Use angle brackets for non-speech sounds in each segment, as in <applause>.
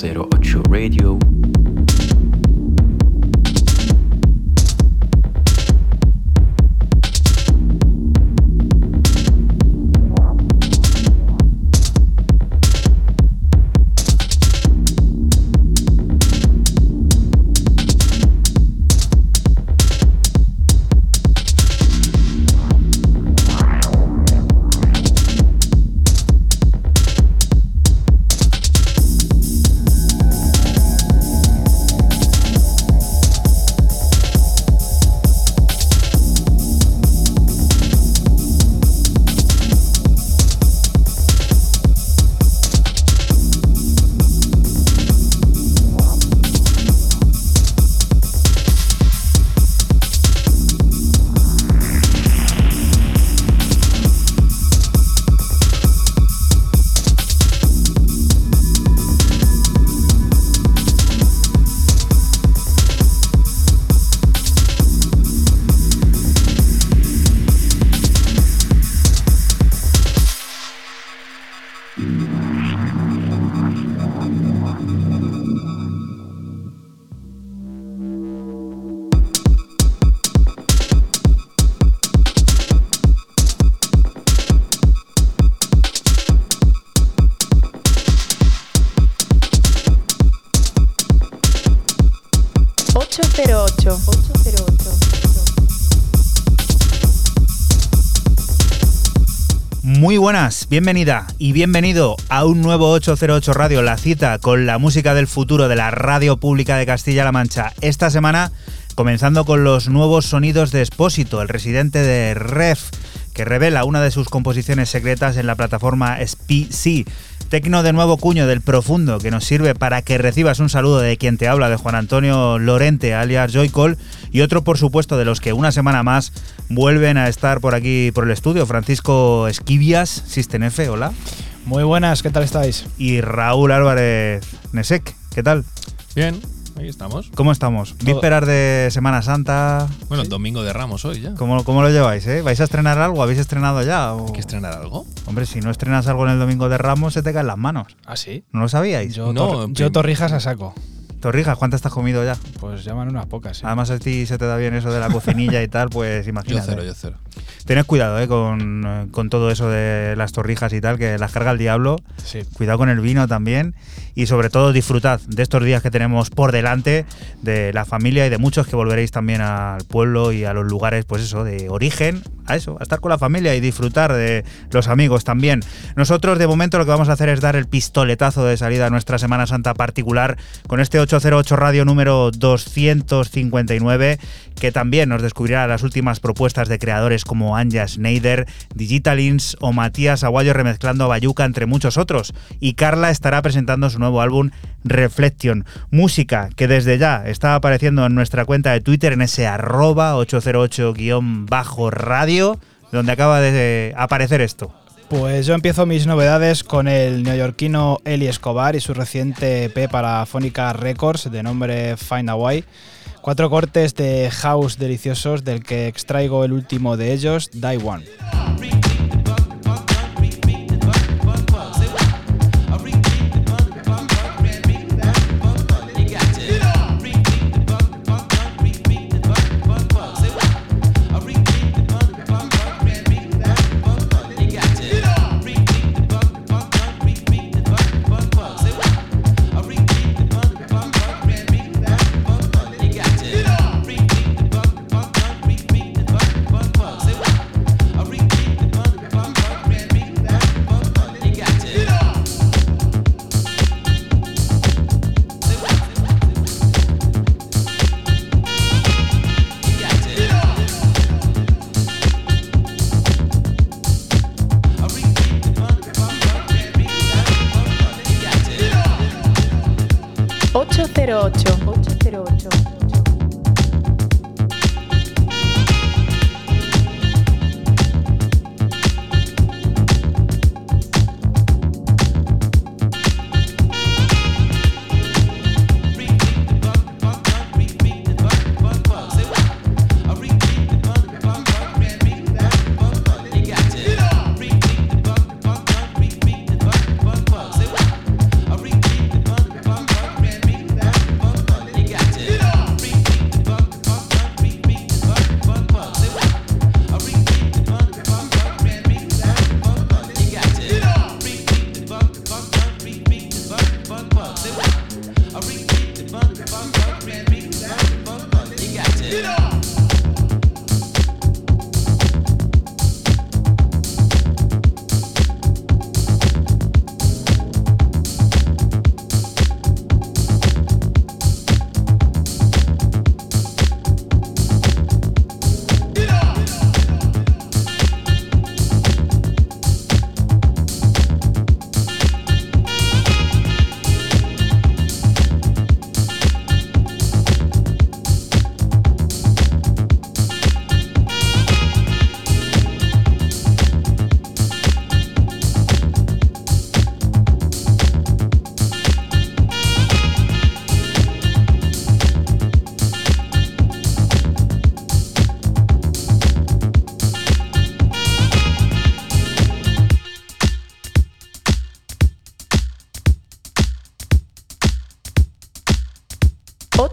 セイロ buenas, bienvenida y bienvenido a un nuevo 808 Radio, la cita con la música del futuro de la radio pública de Castilla-La Mancha. Esta semana comenzando con los nuevos sonidos de Espósito, el residente de Ref, que revela una de sus composiciones secretas en la plataforma SPC. Tecno de nuevo cuño del profundo que nos sirve para que recibas un saludo de quien te habla, de Juan Antonio Lorente, alias Joycol, y otro, por supuesto, de los que una semana más vuelven a estar por aquí por el estudio, Francisco Esquivias, System F, hola. Muy buenas, ¿qué tal estáis? Y Raúl Álvarez Nesek, ¿qué tal? Bien, ahí estamos. ¿Cómo estamos? Vísperas de Semana Santa. Bueno, domingo de Ramos hoy ya. ¿Cómo, ¿Cómo, lo lleváis? Eh? ¿Vais a estrenar algo? ¿Habéis estrenado ya? ¿Hay que estrenar algo? Hombre, si no estrenas algo en el domingo de Ramos, se te caen las manos. ¿Ah, sí? ¿No lo sabíais? Yo, no, yo torrijas a saco. Torrijas, ¿cuántas te has comido ya? Pues llaman unas pocas, sí. Además a ti se te da bien eso de la cocinilla y tal, pues <laughs> imagínate. Yo cero, yo cero. Tened cuidado eh, con, con, todo eso de las torrijas y tal, que las carga el diablo. Sí. Cuidado con el vino también. Y sobre todo disfrutad de estos días que tenemos por delante, de la familia y de muchos que volveréis también al pueblo y a los lugares, pues eso, de origen, a eso, a estar con la familia y disfrutar de los amigos también. Nosotros de momento lo que vamos a hacer es dar el pistoletazo de salida a nuestra Semana Santa particular con este 808 Radio número 259 que también nos descubrirá las últimas propuestas de creadores como Anja Schneider, Digitalins o Matías Aguayo remezclando a Bayuca entre muchos otros. Y Carla estará presentando su nuevo álbum Reflection, música que desde ya está apareciendo en nuestra cuenta de Twitter en ese arroba 808-radio donde acaba de aparecer esto. Pues yo empiezo mis novedades con el neoyorquino Eli Escobar y su reciente EP para Fónica Records de nombre Find a Way. Cuatro cortes de house deliciosos del que extraigo el último de ellos, Die One.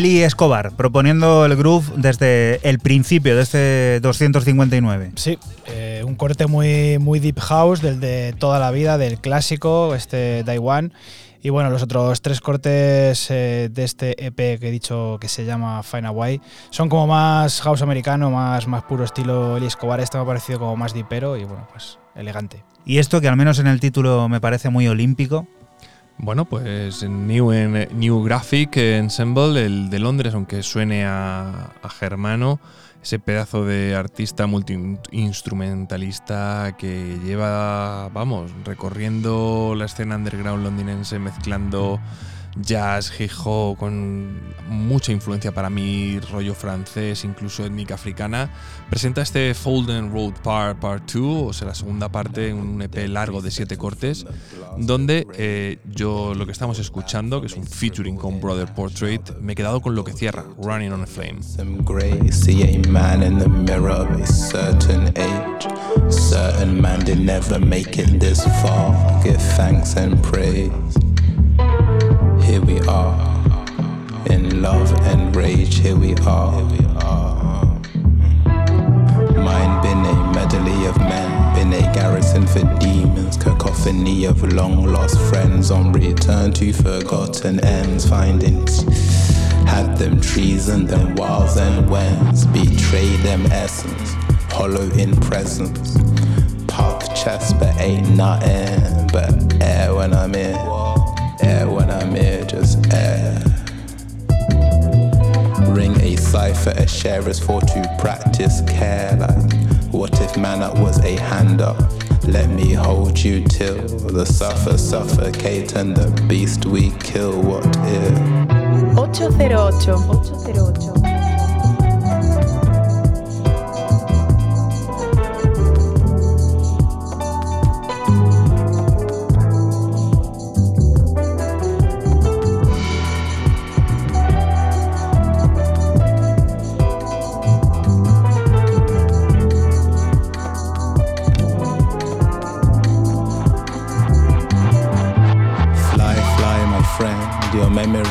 Eli Escobar, proponiendo el groove desde el principio de este 259. Sí, eh, un corte muy, muy deep house del de toda la vida, del clásico, este Daiwan. Y bueno, los otros tres cortes eh, de este EP que he dicho que se llama Fine Away son como más house americano, más, más puro estilo Eli Escobar. Este me ha parecido como más dipero y bueno, pues elegante. Y esto que al menos en el título me parece muy olímpico, Bueno, pues New, New Graphic Ensemble, el de Londres, aunque suene a, a germano, ese pedazo de artista multi-instrumentalista que lleva, vamos, recorriendo la escena underground londinense, mezclando jazz, hip hop, con mucha influencia para mí, rollo francés, incluso étnica africana, presenta este Folden Road Part, Part 2, o sea, la segunda parte, un EP largo de siete cortes, donde eh, yo lo que estamos escuchando, que es un featuring con Brother Portrait, me he quedado con lo que cierra, Running on a Flame. Certain man did never make it this far. Give thanks and praise. Here we are, in love and rage. Here we are. Mine been a medley of men, been a garrison for demons, cacophony of long lost friends on return to forgotten ends, findings. Had them treason, them wiles and wens, betray them essence, hollow in presence. Puff chest, but ain't nothing but air when I'm in, air when I'm here, just air. Ring a cipher, a sharer's for to practice care. Like, what if man up was a hand up? Let me hold you till the suffer suffocate and the beast we kill. What if? 808. 808.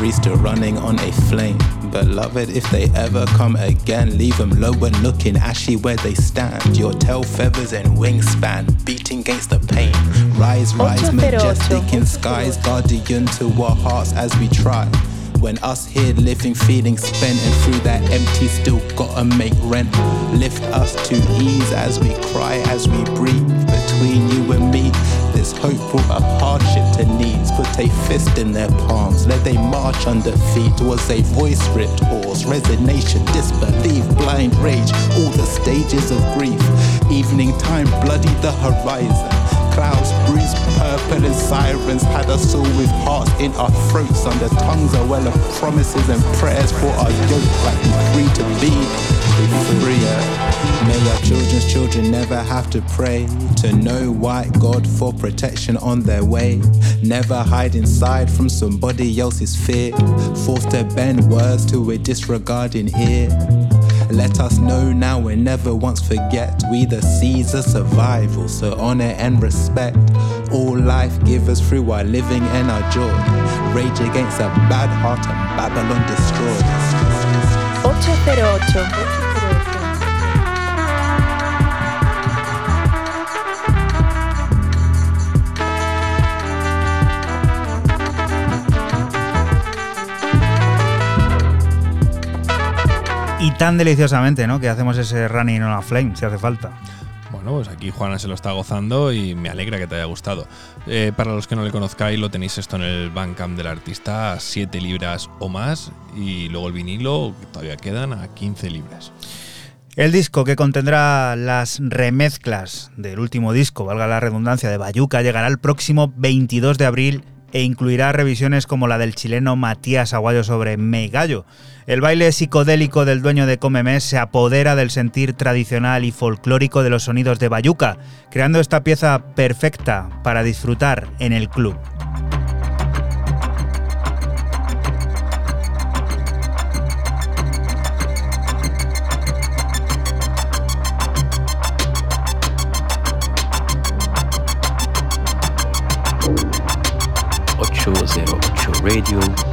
Memories still running on a flame. Beloved, if they ever come again, leave them low and looking ashy where they stand. Your tail feathers and wingspan beating against the pain. Rise, rise, 808. majestic in skies, guardian to our hearts as we try. When us here living, feeling spent, and through that empty, still gotta make rent. Lift us to ease as we cry, as we breathe. Between you and me, there's hope for a hardship to needs. Put a fist in their palms, let they march under feet. Was a voice ripped hoarse, resignation, disbelief, blind rage, all the stages of grief. Evening time, bloody the horizon. Clouds bruised purple and sirens had us all with hearts in our throats. Under tongues a well of promises and prayers for our yoke, like we free to be free. May our children's children never have to pray to know white God for protection on their way. Never hide inside from somebody else's fear. Forced to bend words to a disregarding ear. Let us know now and never once forget. We the seeds of survival, so honor and respect. All life givers through our living and our joy. Rage against a bad heart and Babylon destroy. 808. Y tan deliciosamente, ¿no? Que hacemos ese running on a flame, si hace falta. Bueno, pues aquí Juana se lo está gozando y me alegra que te haya gustado. Eh, para los que no le conozcáis, lo tenéis esto en el Bandcamp del artista a 7 libras o más y luego el vinilo, que todavía quedan, a 15 libras. El disco que contendrá las remezclas del último disco, valga la redundancia, de Bayuca, llegará el próximo 22 de abril e incluirá revisiones como la del chileno Matías Aguayo sobre Me Gallo. El baile psicodélico del dueño de Comemés se apodera del sentir tradicional y folclórico de los sonidos de Bayuca, creando esta pieza perfecta para disfrutar en el club. 808 Radio.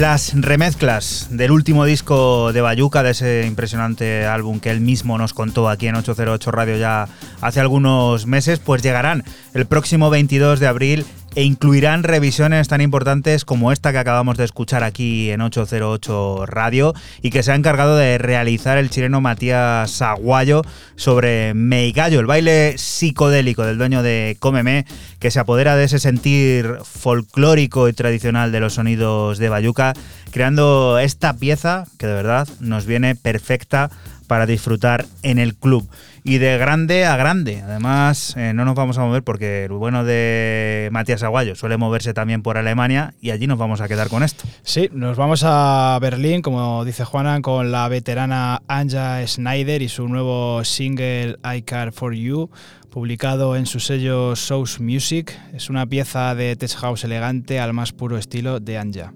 Las remezclas del último disco de Bayuca, de ese impresionante álbum que él mismo nos contó aquí en 808 Radio ya hace algunos meses, pues llegarán el próximo 22 de abril e incluirán revisiones tan importantes como esta que acabamos de escuchar aquí en 808 Radio y que se ha encargado de realizar el chileno Matías Aguayo sobre Meigallo, el baile psicodélico del dueño de Cómeme, que se apodera de ese sentir folclórico y tradicional de los sonidos de Bayuca, creando esta pieza que de verdad nos viene perfecta para disfrutar en el club. Y de grande a grande. Además, eh, no nos vamos a mover porque el bueno de Matías Aguayo suele moverse también por Alemania y allí nos vamos a quedar con esto. Sí, nos vamos a Berlín, como dice Juana, con la veterana Anja Schneider y su nuevo single I Care For You, publicado en su sello Source Music. Es una pieza de tech house elegante al más puro estilo de Anja.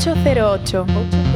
808. 808.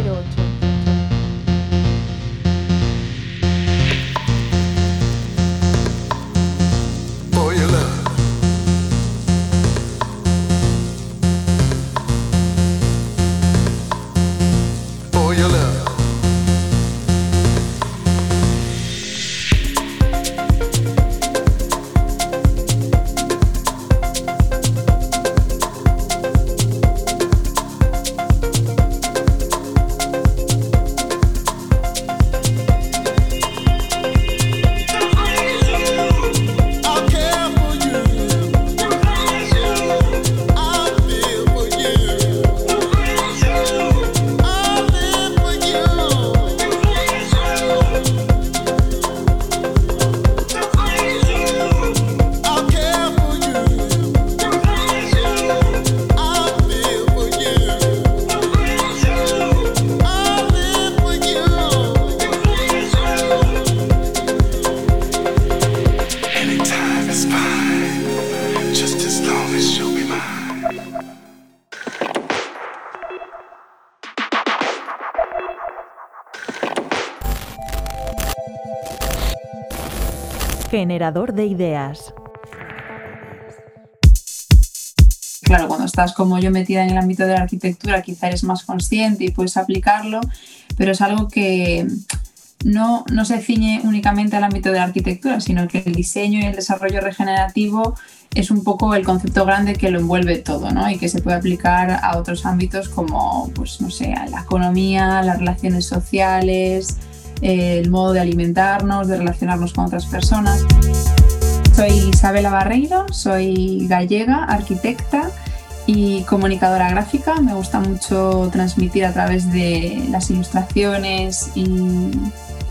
Generador de ideas. Claro, cuando estás como yo metida en el ámbito de la arquitectura, quizá eres más consciente y puedes aplicarlo, pero es algo que no, no se ciñe únicamente al ámbito de la arquitectura, sino que el diseño y el desarrollo regenerativo es un poco el concepto grande que lo envuelve todo, ¿no? Y que se puede aplicar a otros ámbitos como, pues no sé, la economía, las relaciones sociales, el modo de alimentarnos, de relacionarnos con otras personas. Soy Isabela Barreiro, soy gallega, arquitecta y comunicadora gráfica. Me gusta mucho transmitir a través de las ilustraciones y,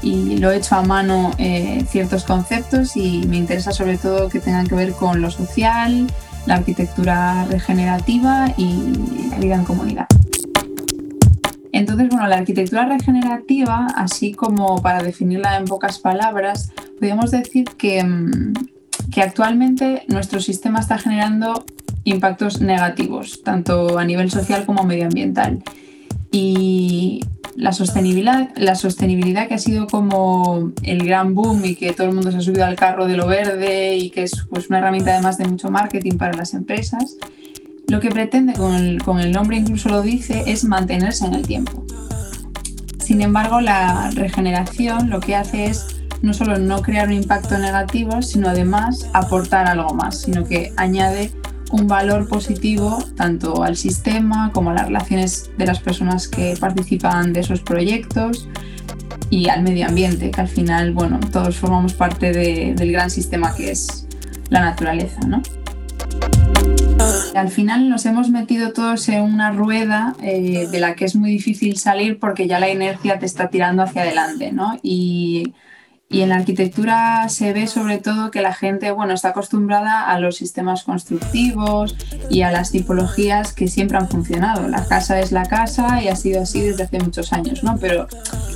y lo he hecho a mano eh, ciertos conceptos y me interesa sobre todo que tengan que ver con lo social, la arquitectura regenerativa y la vida en comunidad. La arquitectura regenerativa, así como para definirla en pocas palabras, podríamos decir que, mm, que actualmente nuestro sistema está generando impactos negativos, tanto a nivel social como medioambiental. Y la sostenibilidad, la sostenibilidad que ha sido como el gran boom y que todo el mundo se ha subido al carro de lo verde y que es pues, una herramienta además de mucho marketing para las empresas, lo que pretende con el, nombre incluso lo dice es mantenerse en el tiempo. Sin embargo, la regeneración lo que hace es no solo no crear un impacto negativo, sino además aportar algo más, sino que añade un valor positivo tanto al sistema como a las relaciones de las personas que participan de esos proyectos y al medio ambiente, que al final, bueno, todos formamos parte de- del gran sistema que es la naturaleza, ¿no? Al final nos hemos metido todos en una rueda eh, de la que es muy difícil salir porque ya la inercia te está tirando hacia adelante, ¿no? Y, y en la arquitectura se ve sobre todo que la gente, bueno, está acostumbrada a los sistemas constructivos y a las tipologías que siempre han funcionado. La casa es la casa y ha sido así desde hace muchos años, ¿no? Pero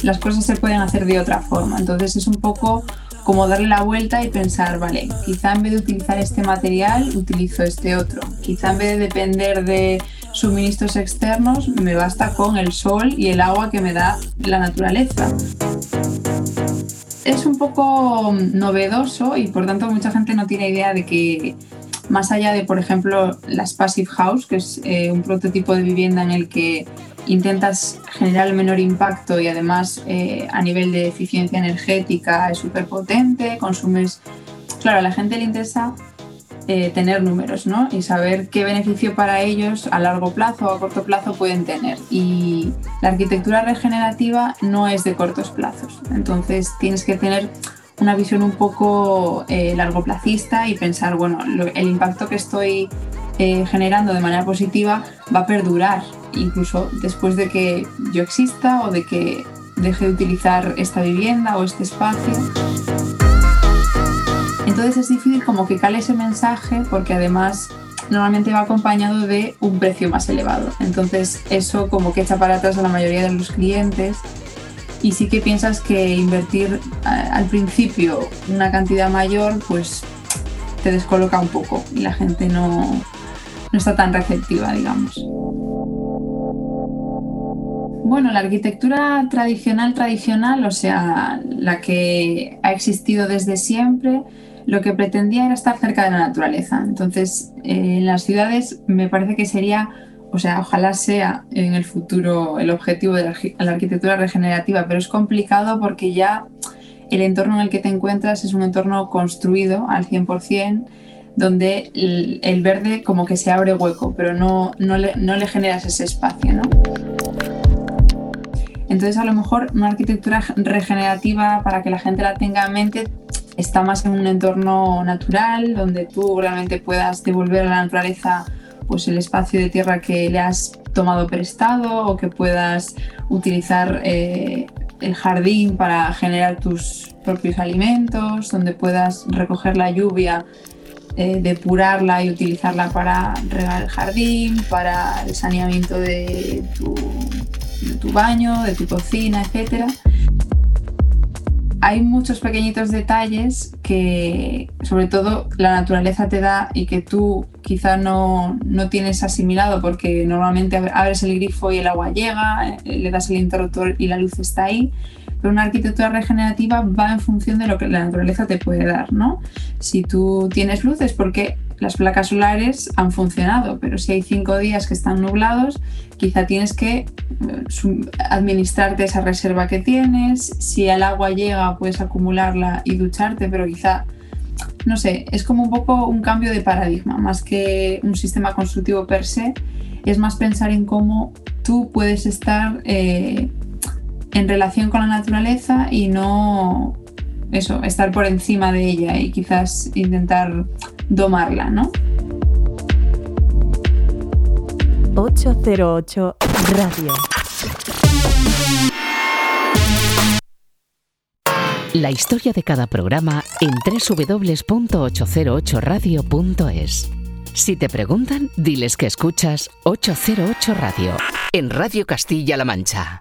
las cosas se pueden hacer de otra forma. Entonces es un poco como darle la vuelta y pensar, vale, quizá en vez de utilizar este material, utilizo este otro. Quizá en vez de depender de suministros externos, me basta con el sol y el agua que me da la naturaleza. Es un poco novedoso y por tanto mucha gente no tiene idea de que más allá de, por ejemplo, las Passive House, que es eh, un prototipo de vivienda en el que intentas generar el menor impacto y además eh, a nivel de eficiencia energética es súper potente, consumes... Claro, a la gente le interesa eh, tener números, ¿no? Y saber qué beneficio para ellos a largo plazo o a corto plazo pueden tener. Y la arquitectura regenerativa no es de cortos plazos. Entonces tienes que tener una visión un poco eh, largoplacista y pensar, bueno, el impacto que estoy eh, generando de manera positiva va a perdurar, incluso después de que yo exista o de que deje de utilizar esta vivienda o este espacio. Entonces es difícil como que cale ese mensaje porque además normalmente va acompañado de un precio más elevado. Entonces eso como que echa para atrás a la mayoría de los clientes y sí que piensas que invertir al principio una cantidad mayor pues te descoloca un poco y la gente no, no está tan receptiva, digamos. Bueno, la arquitectura tradicional, tradicional, o sea, la que ha existido desde siempre, lo que pretendía era estar cerca de la naturaleza. Entonces, eh, en las ciudades me parece que sería, o sea, ojalá sea en el futuro el objetivo de la, arqui- la arquitectura regenerativa, pero es complicado porque ya el entorno en el que te encuentras es un entorno construido al 100%, donde el, el verde como que se abre hueco, pero no, no, le, no le generas ese espacio, ¿no? Entonces, a lo mejor una arquitectura regenerativa para que la gente la tenga en mente está más en un entorno natural, donde tú realmente puedas devolver a la naturaleza pues, el espacio de tierra que le has tomado prestado o que puedas utilizar eh, el jardín para generar tus propios alimentos, donde puedas recoger la lluvia, eh, depurarla y utilizarla para regar el jardín, para el saneamiento de tu, de tu baño, de tu cocina, etcétera hay muchos pequeñitos detalles que sobre todo la naturaleza te da y que tú quizá no, no tienes asimilado porque normalmente ab- abres el grifo y el agua llega, eh, le das el interruptor y la luz está ahí. Pero una arquitectura regenerativa va en función de lo que la naturaleza te puede dar, ¿no? Si tú tienes luz es porque las placas solares han funcionado, pero si hay cinco días que están nublados, quizá tienes que eh, administrarte esa reserva que tienes. Si el agua llega, puedes acumularla y ducharte, pero quizá, no sé, es como un poco un cambio de paradigma, más que un sistema constructivo per se, es más pensar en cómo tú puedes estar eh, en relación con la naturaleza y no eso, estar por encima de ella y quizás intentar domarla, ¿no? 808 Radio. La historia de cada programa en www.808radio.es. Si te preguntan, diles que escuchas 808 Radio en Radio Castilla-La Mancha.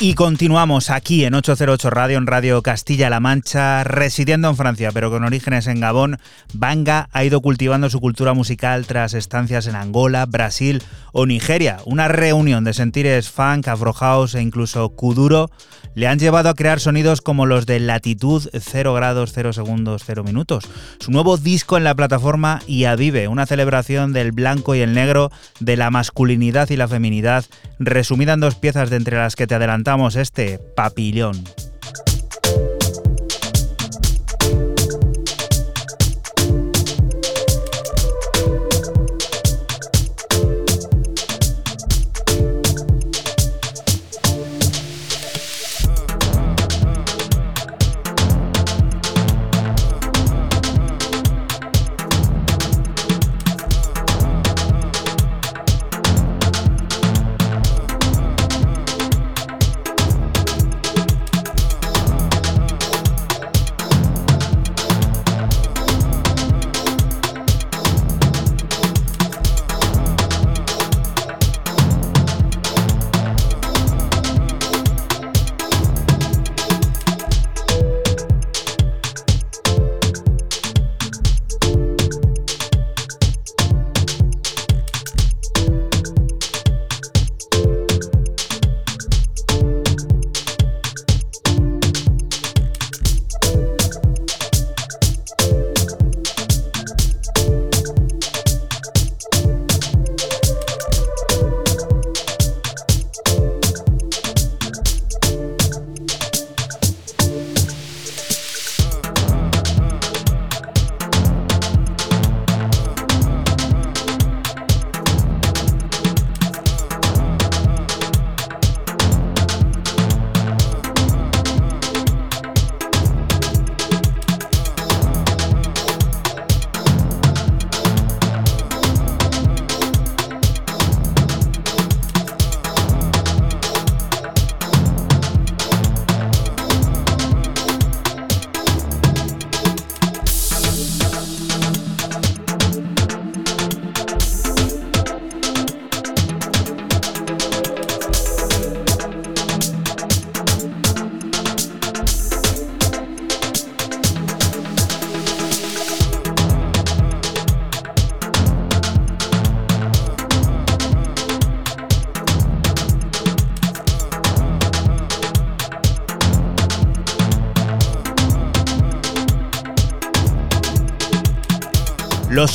Y continuamos aquí en 808 Radio, en Radio Castilla-La Mancha, residiendo en Francia, pero con orígenes en Gabón. Banga ha ido cultivando su cultura musical tras estancias en Angola, Brasil o Nigeria. Una reunión de sentires funk, afro house e incluso kuduro le han llevado a crear sonidos como los de Latitud 0 grados 0 segundos 0 minutos. Su nuevo disco en la plataforma IA Vive, una celebración del blanco y el negro, de la masculinidad y la feminidad, resumida en dos piezas de entre las que te adelantamos este papillón.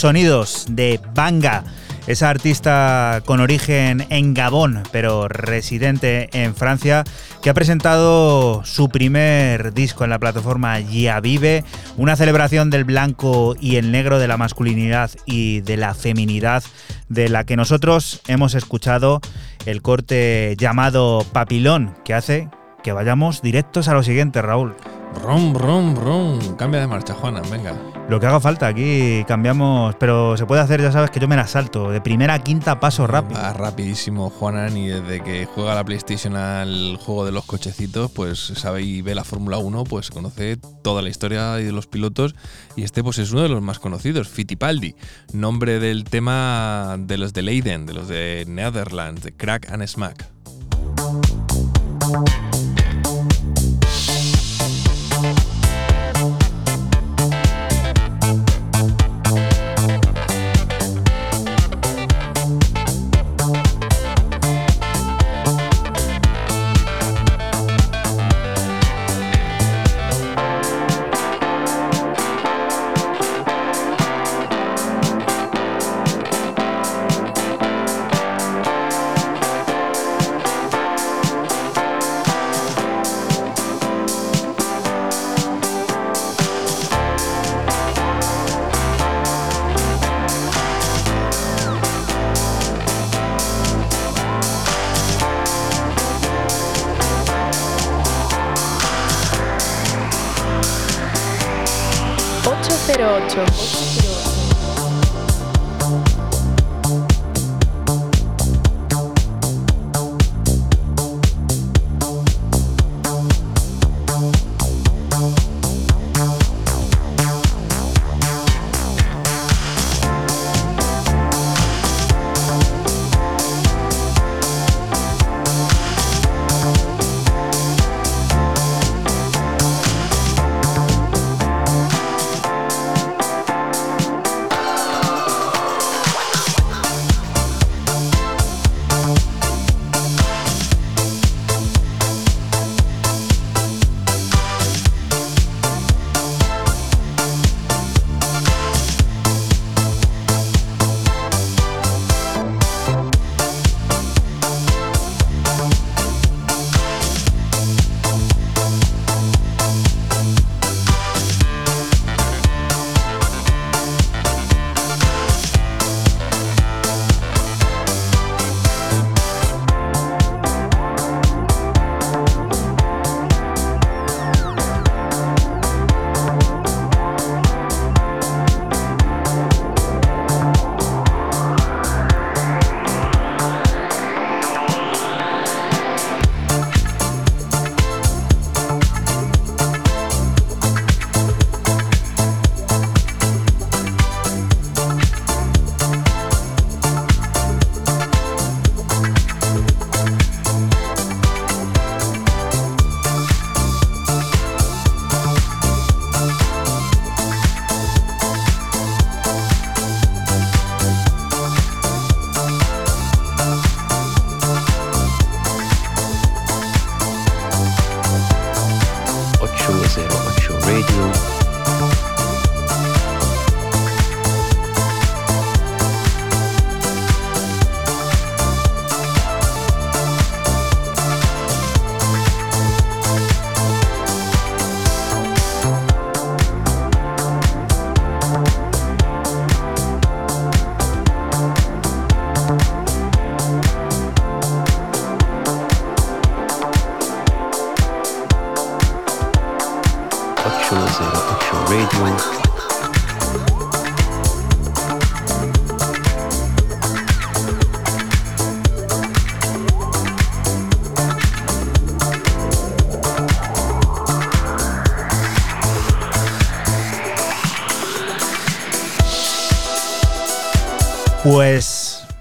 Sonidos de Banga, esa artista con origen en Gabón, pero residente en Francia, que ha presentado su primer disco en la plataforma Ya Vive, una celebración del blanco y el negro, de la masculinidad y de la feminidad, de la que nosotros hemos escuchado el corte llamado Papilón, que hace que vayamos directos a lo siguiente, Raúl. Rom, rom, rom. Cambia de marcha, Juana, venga. Lo que haga falta, aquí cambiamos, pero se puede hacer, ya sabes que yo me la salto, de primera a quinta paso rápido. Va rapidísimo, Juana, y desde que juega la PlayStation al juego de los cochecitos, pues sabe y ve la Fórmula 1, pues conoce toda la historia de los pilotos, y este pues es uno de los más conocidos, Fittipaldi, nombre del tema de los de Leiden, de los de Netherlands, de Crack and Smack.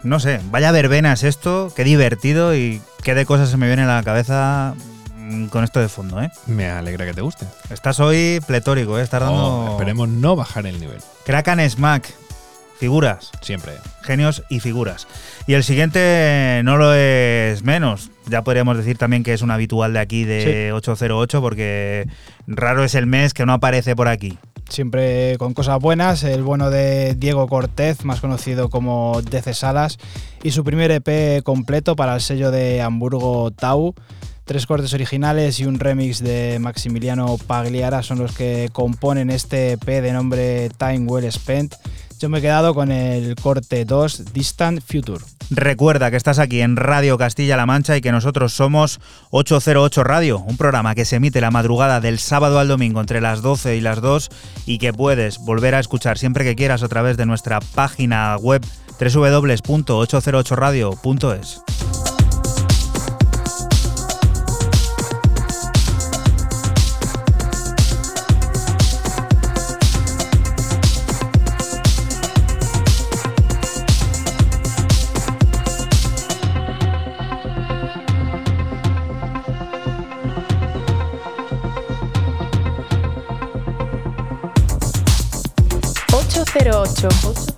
No sé, vaya verbenas esto, qué divertido y qué de cosas se me viene a la cabeza mm, con esto de fondo, ¿eh? Me alegra que te guste. Estás hoy pletórico, ¿eh? Estás dando... Oh, esperemos no bajar el nivel. Kraken Smack, figuras, Siempre. genios y figuras. Y el siguiente no lo es menos. Ya podríamos decir también que es un habitual de aquí de 808 porque raro es el mes que no aparece por aquí. Siempre con cosas buenas, el bueno de Diego Cortez, más conocido como Dece Salas, y su primer EP completo para el sello de Hamburgo Tau. Tres cortes originales y un remix de Maximiliano Pagliara son los que componen este EP de nombre Time Well Spent. Yo me he quedado con el corte 2, Distant Future. Recuerda que estás aquí en Radio Castilla-La Mancha y que nosotros somos 808 Radio, un programa que se emite la madrugada del sábado al domingo entre las 12 y las 2 y que puedes volver a escuchar siempre que quieras a través de nuestra página web www.808radio.es. 08.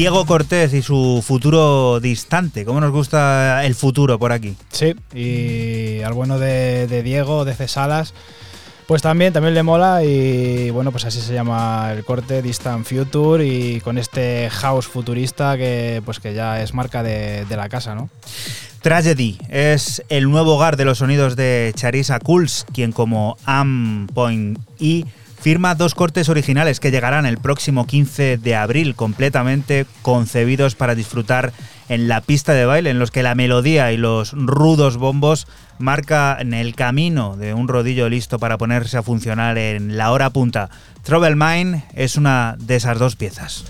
Diego Cortés y su futuro distante. ¿Cómo nos gusta el futuro por aquí? Sí, y al bueno de, de Diego, de Cesalas, pues también, también le mola y bueno, pues así se llama el corte Distant Future y con este house futurista que pues que ya es marca de, de la casa, ¿no? Tragedy es el nuevo hogar de los sonidos de Charissa Cools, quien como Am Point E firma dos cortes originales que llegarán el próximo 15 de abril, completamente concebidos para disfrutar en la pista de baile, en los que la melodía y los rudos bombos marcan el camino de un rodillo listo para ponerse a funcionar en la hora punta. Trouble Mine es una de esas dos piezas.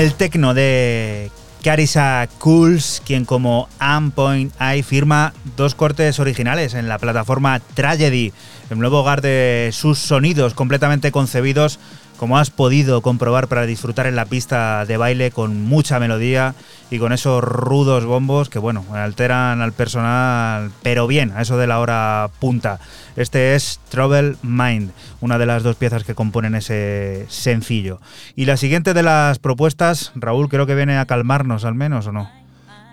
El tecno de Carissa Cools, quien como Am Point Eye firma dos cortes originales en la plataforma Tragedy, el nuevo hogar de sus sonidos completamente concebidos, como has podido comprobar para disfrutar en la pista de baile con mucha melodía y con esos rudos bombos que, bueno, alteran al personal, pero bien, a eso de la hora punta. Este es Trouble Mind, una de las dos piezas que componen ese sencillo. Y la siguiente de las propuestas, Raúl, creo que viene a calmarnos al menos, ¿o no?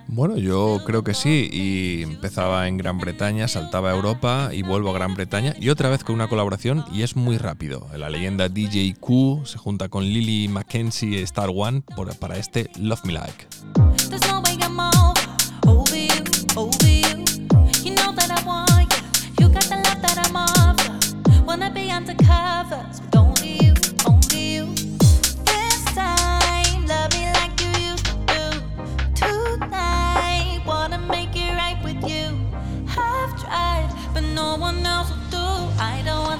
Bueno, yo creo que sí, y empezaba en Gran Bretaña, saltaba a Europa y vuelvo a Gran Bretaña, y otra vez con una colaboración, y es muy rápido. La leyenda DJ Q se junta con Lily Mackenzie Star One por, para este Love Me Like. I don't want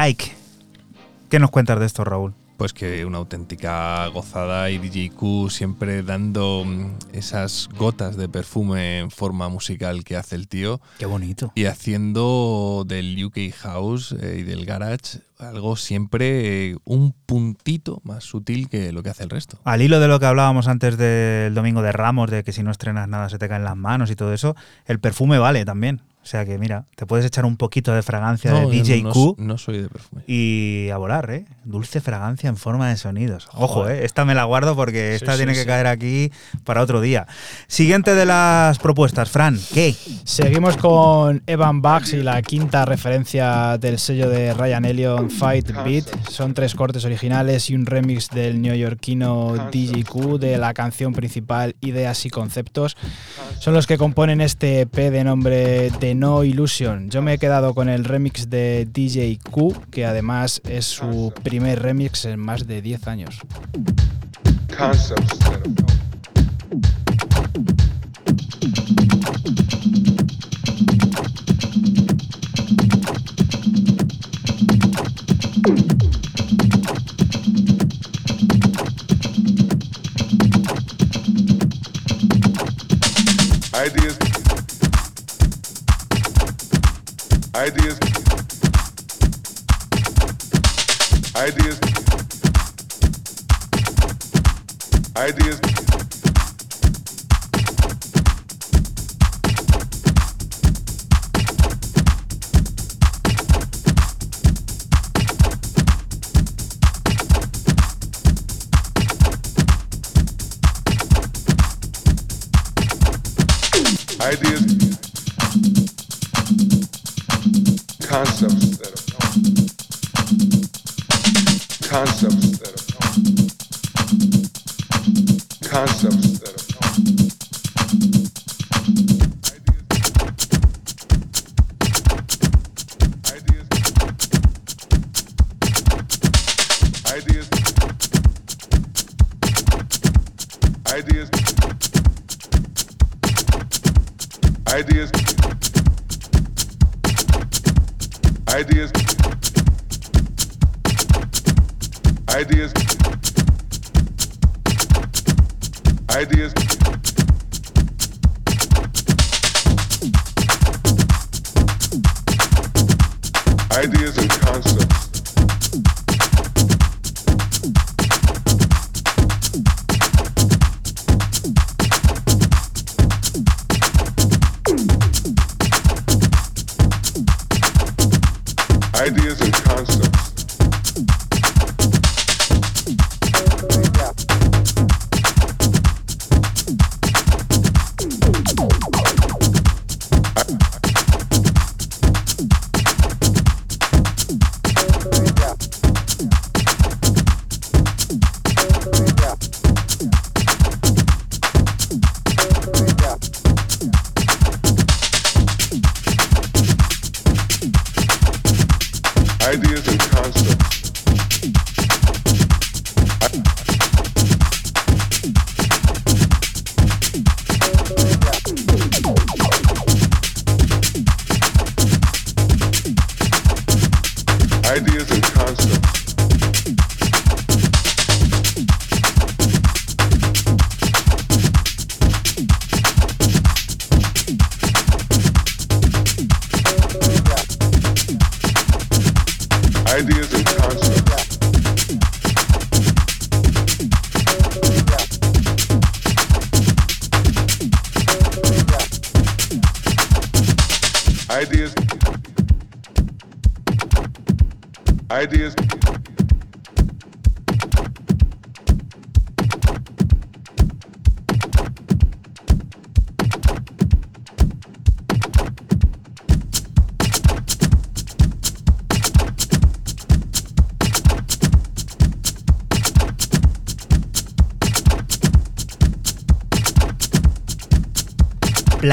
Like. ¿Qué nos cuentas de esto, Raúl? Pues que una auténtica gozada y DJ Q siempre dando mm, esas gotas de perfume en forma musical que hace el tío Qué bonito. y haciendo del UK House eh, y del Garage algo siempre eh, un puntito más sutil que lo que hace el resto. Al hilo de lo que hablábamos antes del domingo de Ramos, de que si no estrenas nada se te caen las manos y todo eso, el perfume vale también. O sea que mira, te puedes echar un poquito de fragancia No, de DJ no, Q no soy de perfume. y a volar, ¿eh? Dulce fragancia en forma de sonidos. Ojo, Joder. ¿eh? Esta me la guardo porque esta sí, tiene que sí. caer aquí para otro día. Siguiente de las propuestas, Fran, ¿qué? Seguimos con Evan Bugs y la quinta referencia del sello de Ryan Elliott, Fight Beat. Son tres cortes originales y un remix del neoyorquino DJ Q de la canción principal Ideas y Conceptos. Son los que componen este EP de nombre No Illusion. Yo me he quedado con el remix de DJ Q, que además es su primer remix en más de 10 años. Ideas. Ideas. Ideas concepts Ideas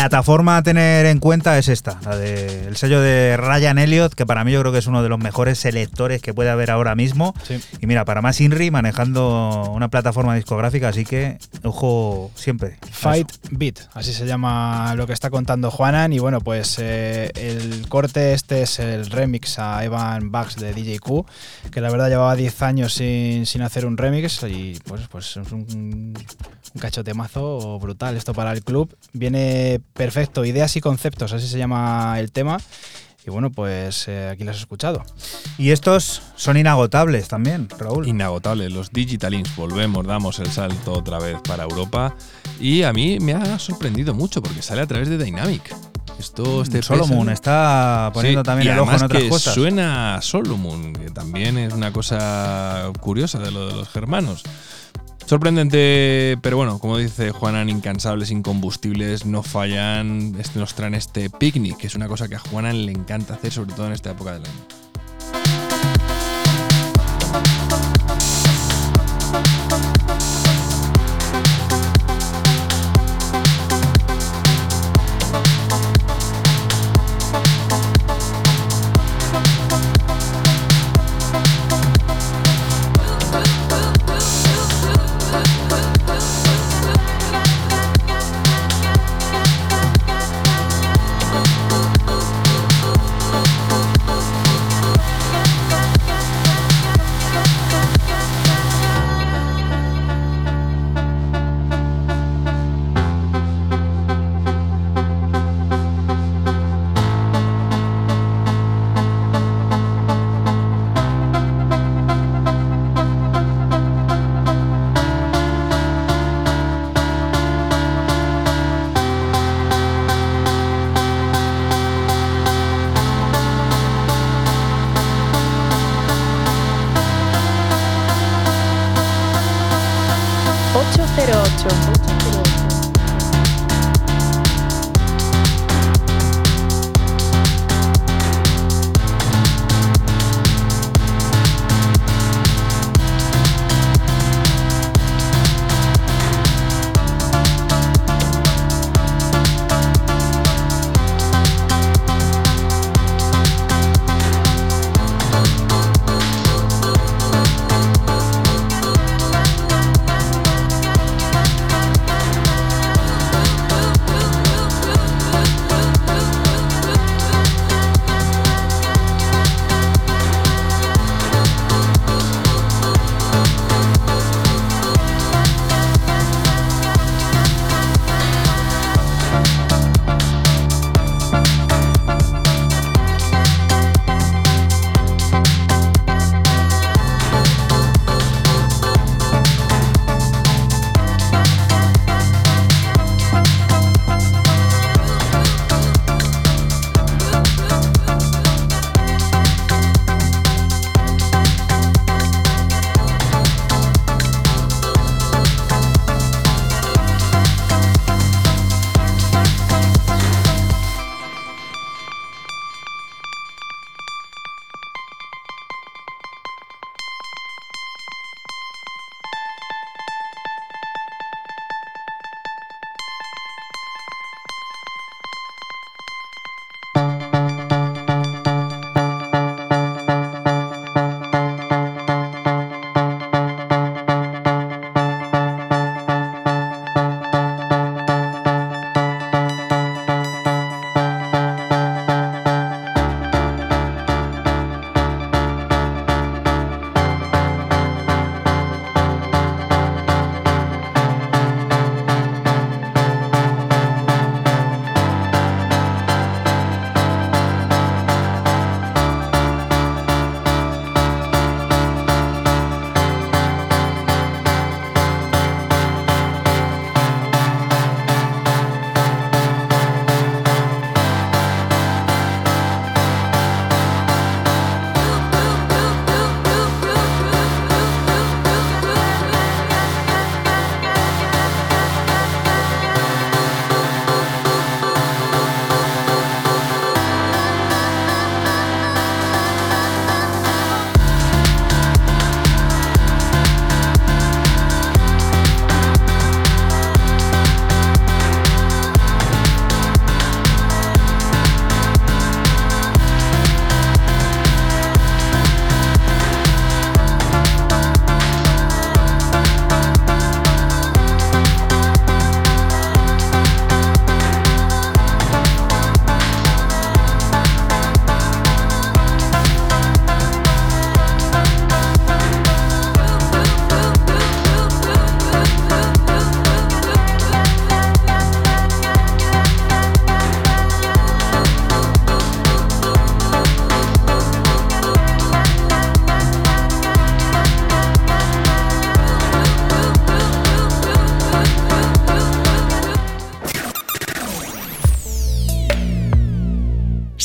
Plataforma a tener en cuenta es esta, la de, el sello de Ryan Elliott, que para mí yo creo que es uno de los mejores selectores que puede haber ahora mismo. Sí. Y mira, para más Inri manejando una plataforma discográfica, así que ojo siempre. Fight. Beat, así se llama lo que está contando Juanan. Y bueno, pues eh, el corte este es el remix a Evan Bucks de DJ Q, que la verdad llevaba 10 años sin, sin hacer un remix y pues, pues es un, un cachotemazo brutal esto para el club. Viene perfecto, ideas y conceptos, así se llama el tema. Y bueno, pues eh, aquí lo has escuchado. Y estos son inagotables también, Raúl. Inagotable, los Digitalins. Volvemos, damos el salto otra vez para Europa. Y a mí me ha sorprendido mucho porque sale a través de Dynamic. Esto, este Solomon está poniendo Sí, también y el ojo en otras que cosas. Suena a Solomon, que también es una cosa curiosa de lo de los germanos. Sorprendente, pero bueno, como dice Juanan, incansables, incombustibles, no fallan, nos traen este picnic, que es una cosa que a Juanan le encanta hacer, sobre todo en esta época del año.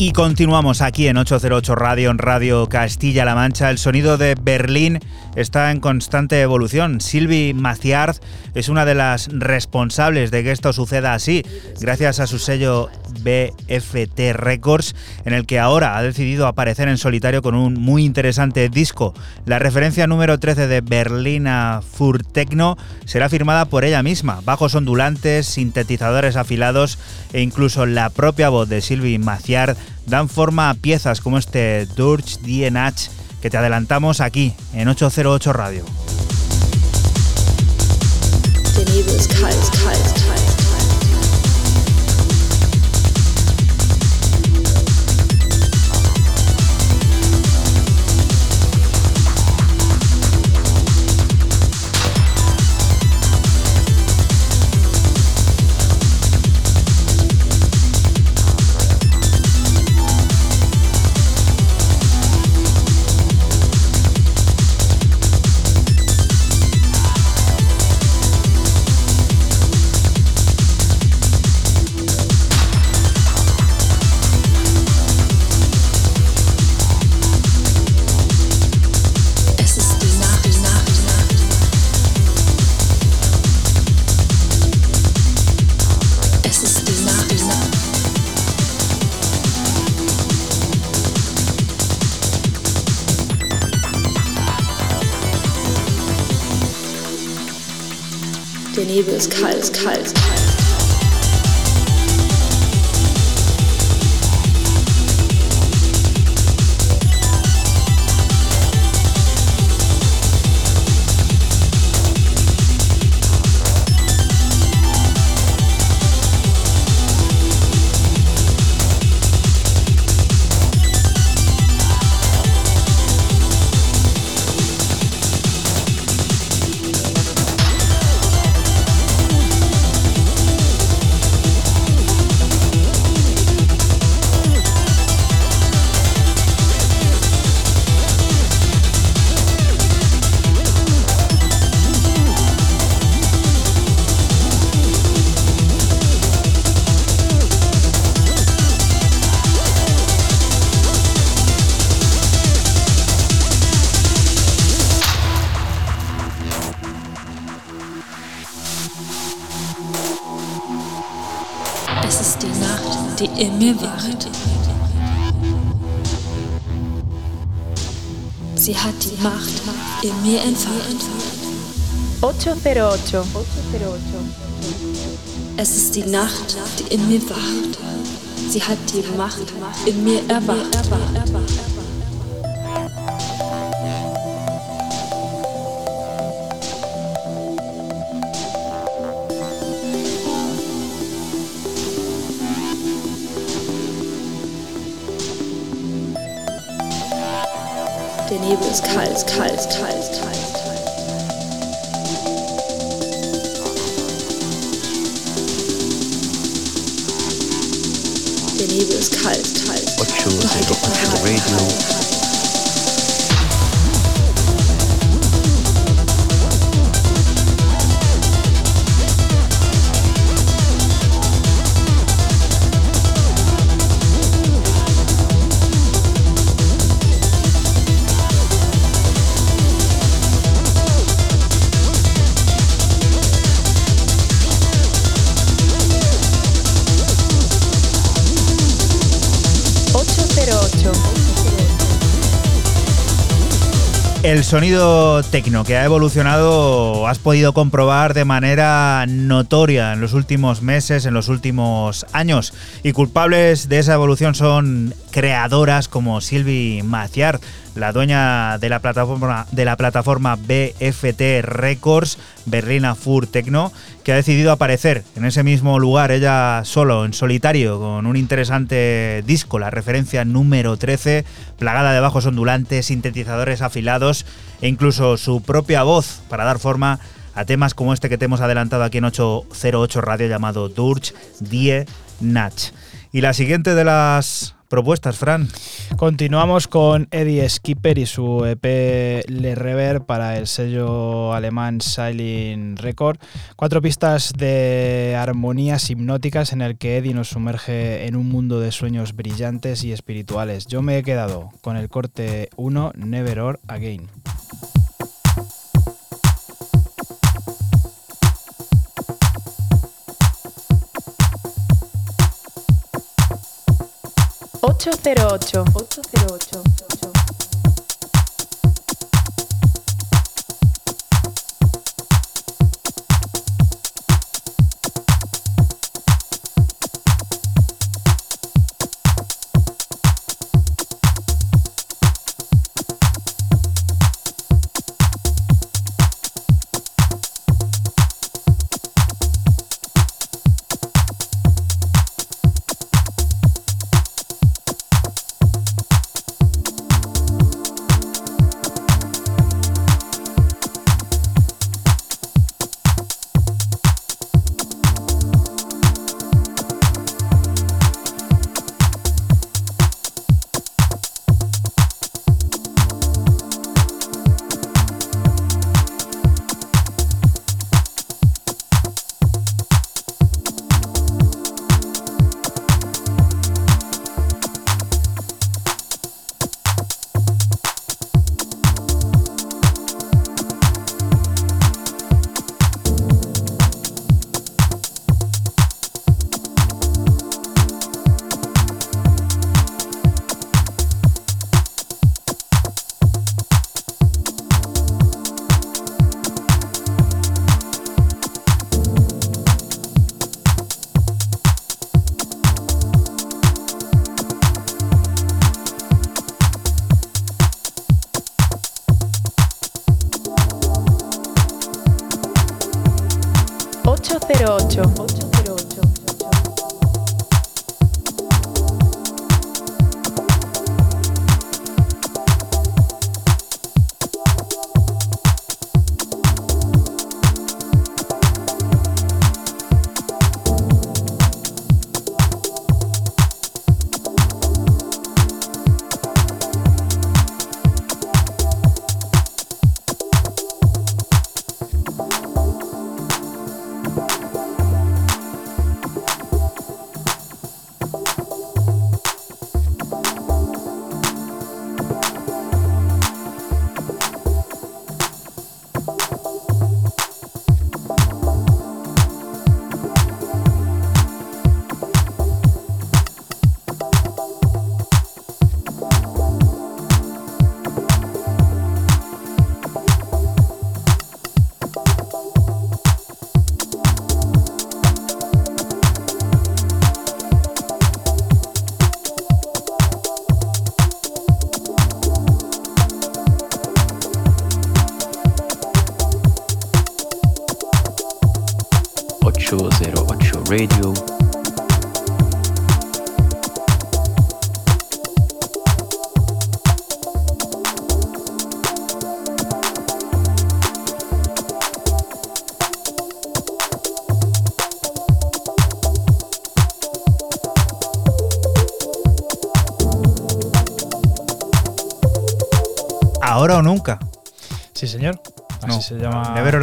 Y continuamos aquí en 808 Radio, en Radio Castilla-La Mancha. El sonido de Berlín está en constante evolución. Sylvie Maciard es una de las responsables de que esto suceda así, gracias a su sello BFT Records, en el que ahora ha decidido aparecer en solitario con un muy interesante disco. La referencia número 13 de Berlina Fur Techno será firmada por ella misma. Bajos ondulantes, sintetizadores afilados e incluso la propia voz de Sylvie Maciard dan forma a piezas como este Durch DNH que te adelantamos aquí en 808 Radio. Kalt, kalt, kalt. In mir entfacht. 808. Es ist die Nacht, die in mir wacht. Sie hat die Macht in mir erwacht. Kalt, kalt, kalt, kalt. Der Nebel ist kalt, kalt. 808 Radio. El sonido tecno que ha evolucionado has podido comprobar de manera notoria en los últimos meses, en los últimos años. Y culpables de esa evolución son creadoras como Sylvie Maciar, la dueña de la plataforma, de la plataforma BFT Records, Berlina Fur Techno, que ha decidido aparecer en ese mismo lugar, ella solo, en solitario, con un interesante disco, la referencia número 13, plagada de bajos ondulantes, sintetizadores afilados e incluso su propia voz para dar forma a temas como este que te hemos adelantado aquí en 808 Radio llamado Durch Die Natch. Y la siguiente de las propuestas, Fran. Continuamos con Eddie Skipper y su EP Le Rever para el sello alemán Silent Record. Cuatro pistas de armonías hipnóticas en el que Eddie nos sumerge en un mundo de sueños brillantes y espirituales. Yo me he quedado con el corte 1 Never or Again. 808. 808.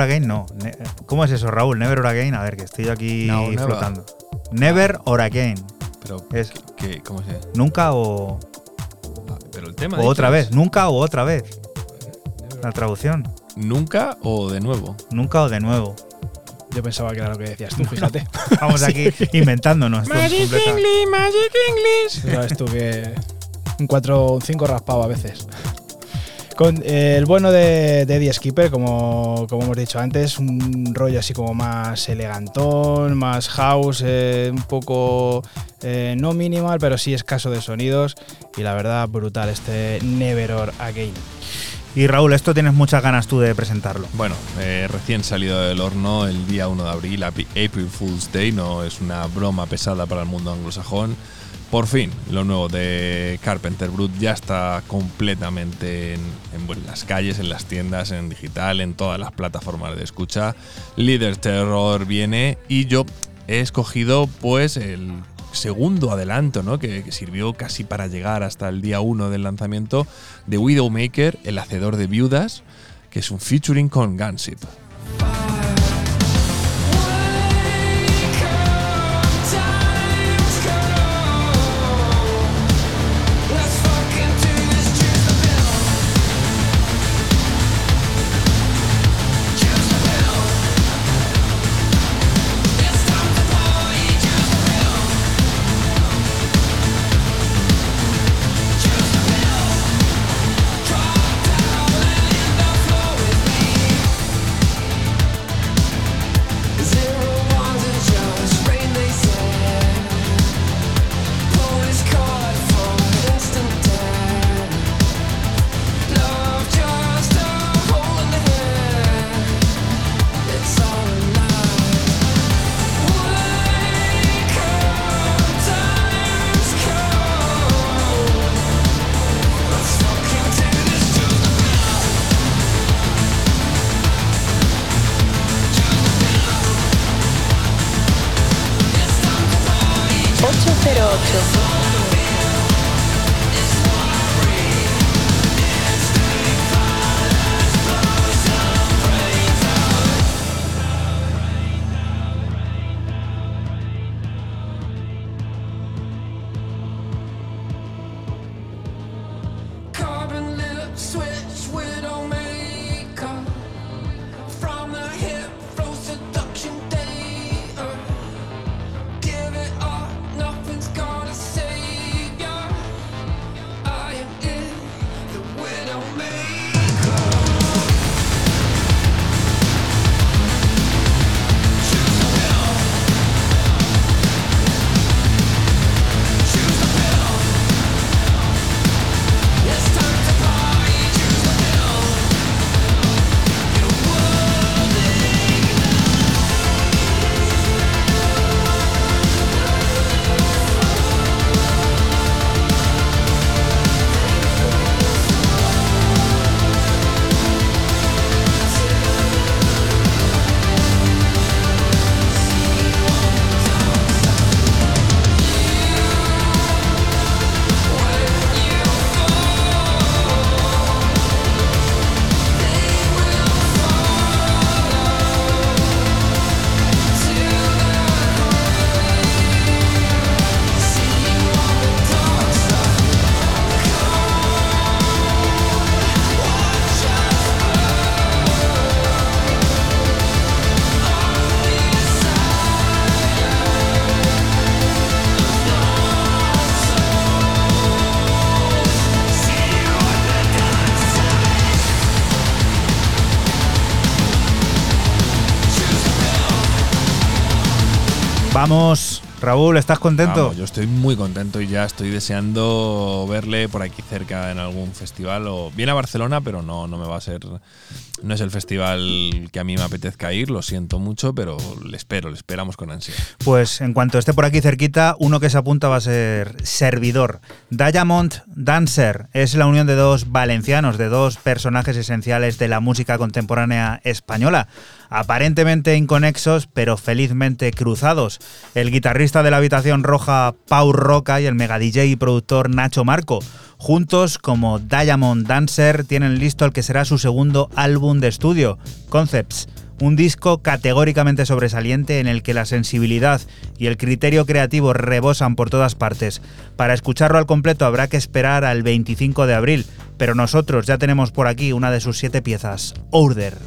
Again, no. ¿Cómo es eso, Raúl? Never or Again. A ver, que estoy aquí No, flotando. Never or Again. Pero, Es ¿qué, qué- cómo se nunca o, ah, Pero el tema o otra vez. es Nunca o otra vez. La traducción. ¿Nunca o de nuevo? Nunca o de nuevo. Yo pensaba que era lo que decías tú, <laughs> fíjate. Vamos aquí <laughs> inventándonos. esto es completa- Sabes tú que <laughs> un 4 o un 5 raspado a veces. Con el bueno de, de Eddie Skipper, como, como hemos dicho antes, un rollo así como más elegantón, más house, eh, un poco eh, no minimal, pero sí escaso de sonidos. Y la verdad, brutal este Never or Again. Y Raúl, esto tienes muchas ganas tú de presentarlo. Bueno, eh, recién salido del horno el día 1 de abril, April Fool's Day, no es una broma pesada para el mundo anglosajón. Por fin, lo nuevo de Carpenter Brut ya está completamente en, las calles, en las tiendas, en digital, en todas las plataformas de escucha. Leader Terror viene y yo he escogido pues el segundo adelanto, ¿no? Que, que sirvió casi para llegar hasta el día 1 del lanzamiento de Widowmaker, el hacedor de viudas, que es un featuring con Gunship. Switch widowmaker Vamos, Raúl, ¿estás contento? Yo estoy muy contento y ya estoy deseando verle por aquí cerca en algún festival. O viene a Barcelona, pero no, no me va a ser. No es el festival que a mí me apetezca ir, lo siento mucho, pero le espero, le esperamos con ansia. Pues en cuanto esté por aquí cerquita, uno que se apunta va a ser servidor. Diamond Dancer es la unión de dos valencianos, de dos personajes esenciales de la música contemporánea española. Aparentemente inconexos, pero felizmente cruzados. El guitarrista de la habitación roja Pau Roca y el mega DJ y productor Nacho Marco. Juntos, como Diamond Dancer, tienen listo el que será su segundo álbum de estudio, Concepts. Un disco categóricamente sobresaliente en el que la sensibilidad y el criterio creativo rebosan por todas partes. Para escucharlo al completo habrá que esperar al 25 de abril, pero nosotros ya tenemos por aquí una de sus siete piezas, Order.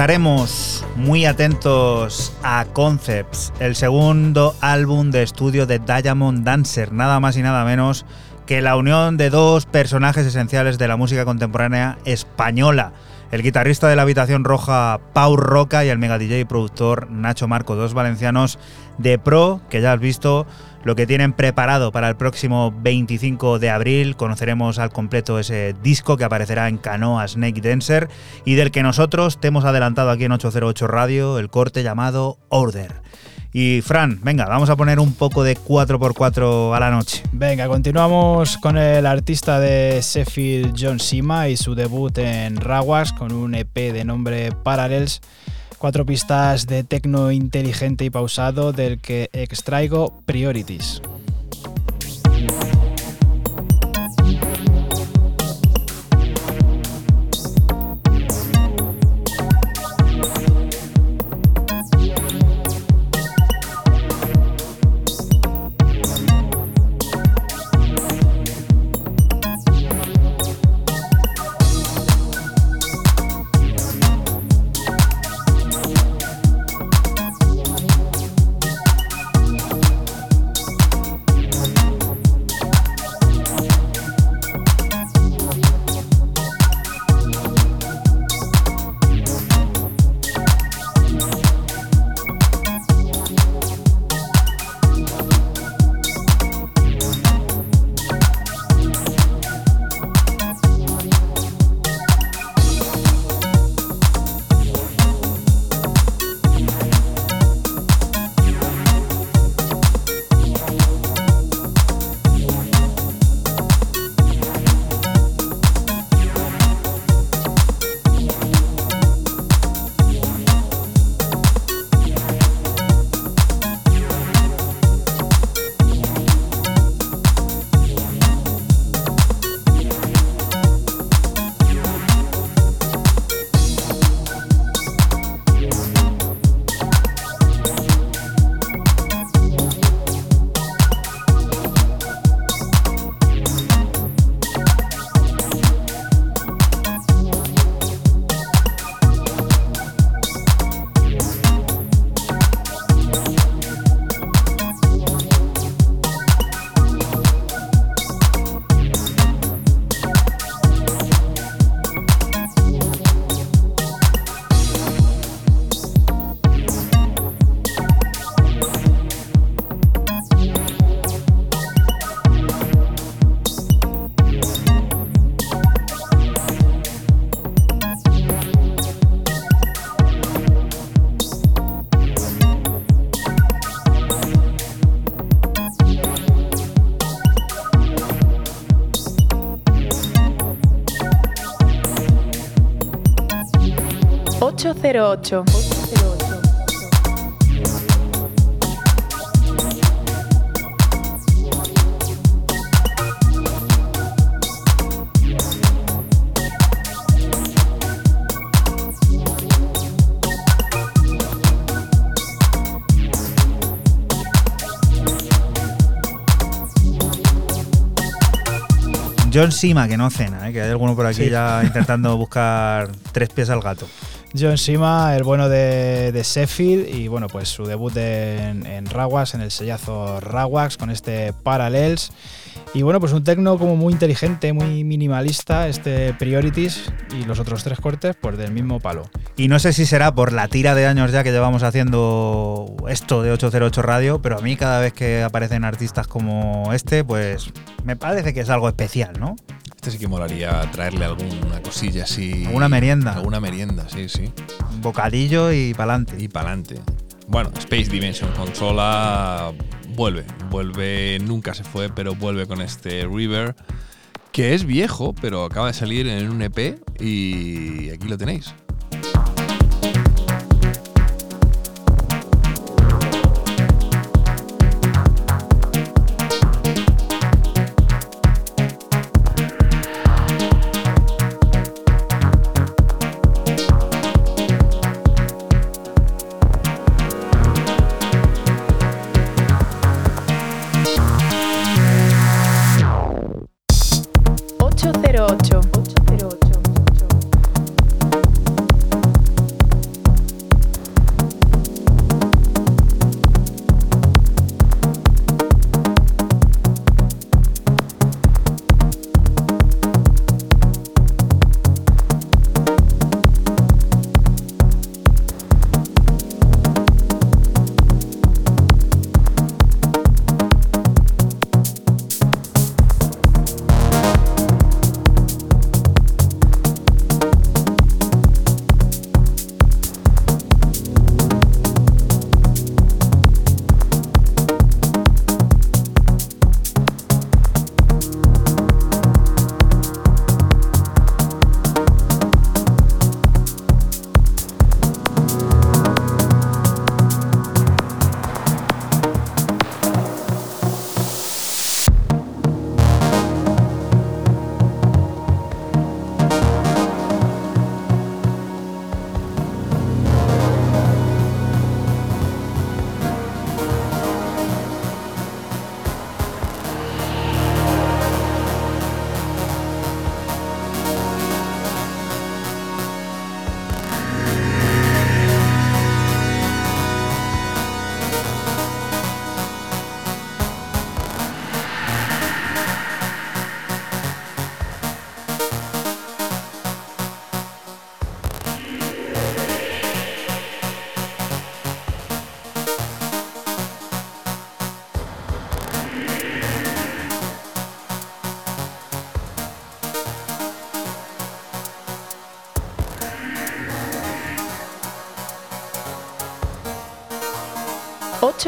Estaremos muy atentos a Concepts, el segundo álbum de estudio de Diamond Dancer, nada más y nada menos que la unión de dos personajes esenciales de la música contemporánea española. El guitarrista de la Habitación Roja, Pau Roca, y el mega DJ y productor Nacho Marco, dos valencianos de pro, que ya has visto lo que tienen preparado para el próximo 25 de abril. Conoceremos al completo ese disco que aparecerá en Canoa Snake Dancer y del que nosotros te hemos adelantado aquí en 808 Radio, el corte llamado Order. Y Fran, venga, vamos a poner un poco de 4x4 a la noche. Venga, continuamos con el artista de Sheffield, John Sima, y su debut en Rawas con un EP de nombre Parallels. Cuatro pistas de tecno inteligente y pausado del que extraigo Priorities. Ocho cero ocho. John Sima, que no cena, ¿eh? que hay alguno por aquí Sí. ya intentando buscar tres pies al gato. John Sima, el bueno de, de Sheffield, y bueno, pues su debut en, en en el sellazo Rawax, con este Parallels. Y bueno, pues un tecno como muy inteligente, muy minimalista, este Priorities, y los otros tres cortes, pues del mismo palo. Y no sé si será por la tira de años ya que llevamos haciendo esto de 808 Radio, pero a mí cada vez que aparecen artistas como este, pues me parece que es algo especial, ¿no? Este sí que molaría traerle alguna cosilla así. Alguna merienda. Alguna merienda, sí, sí. Un bocadillo y pa'lante. Y pa'lante. Bueno, Space Dimension Controla vuelve, vuelve, nunca se fue, pero vuelve con este River, que es viejo, pero acaba de salir en un EP y aquí lo tenéis.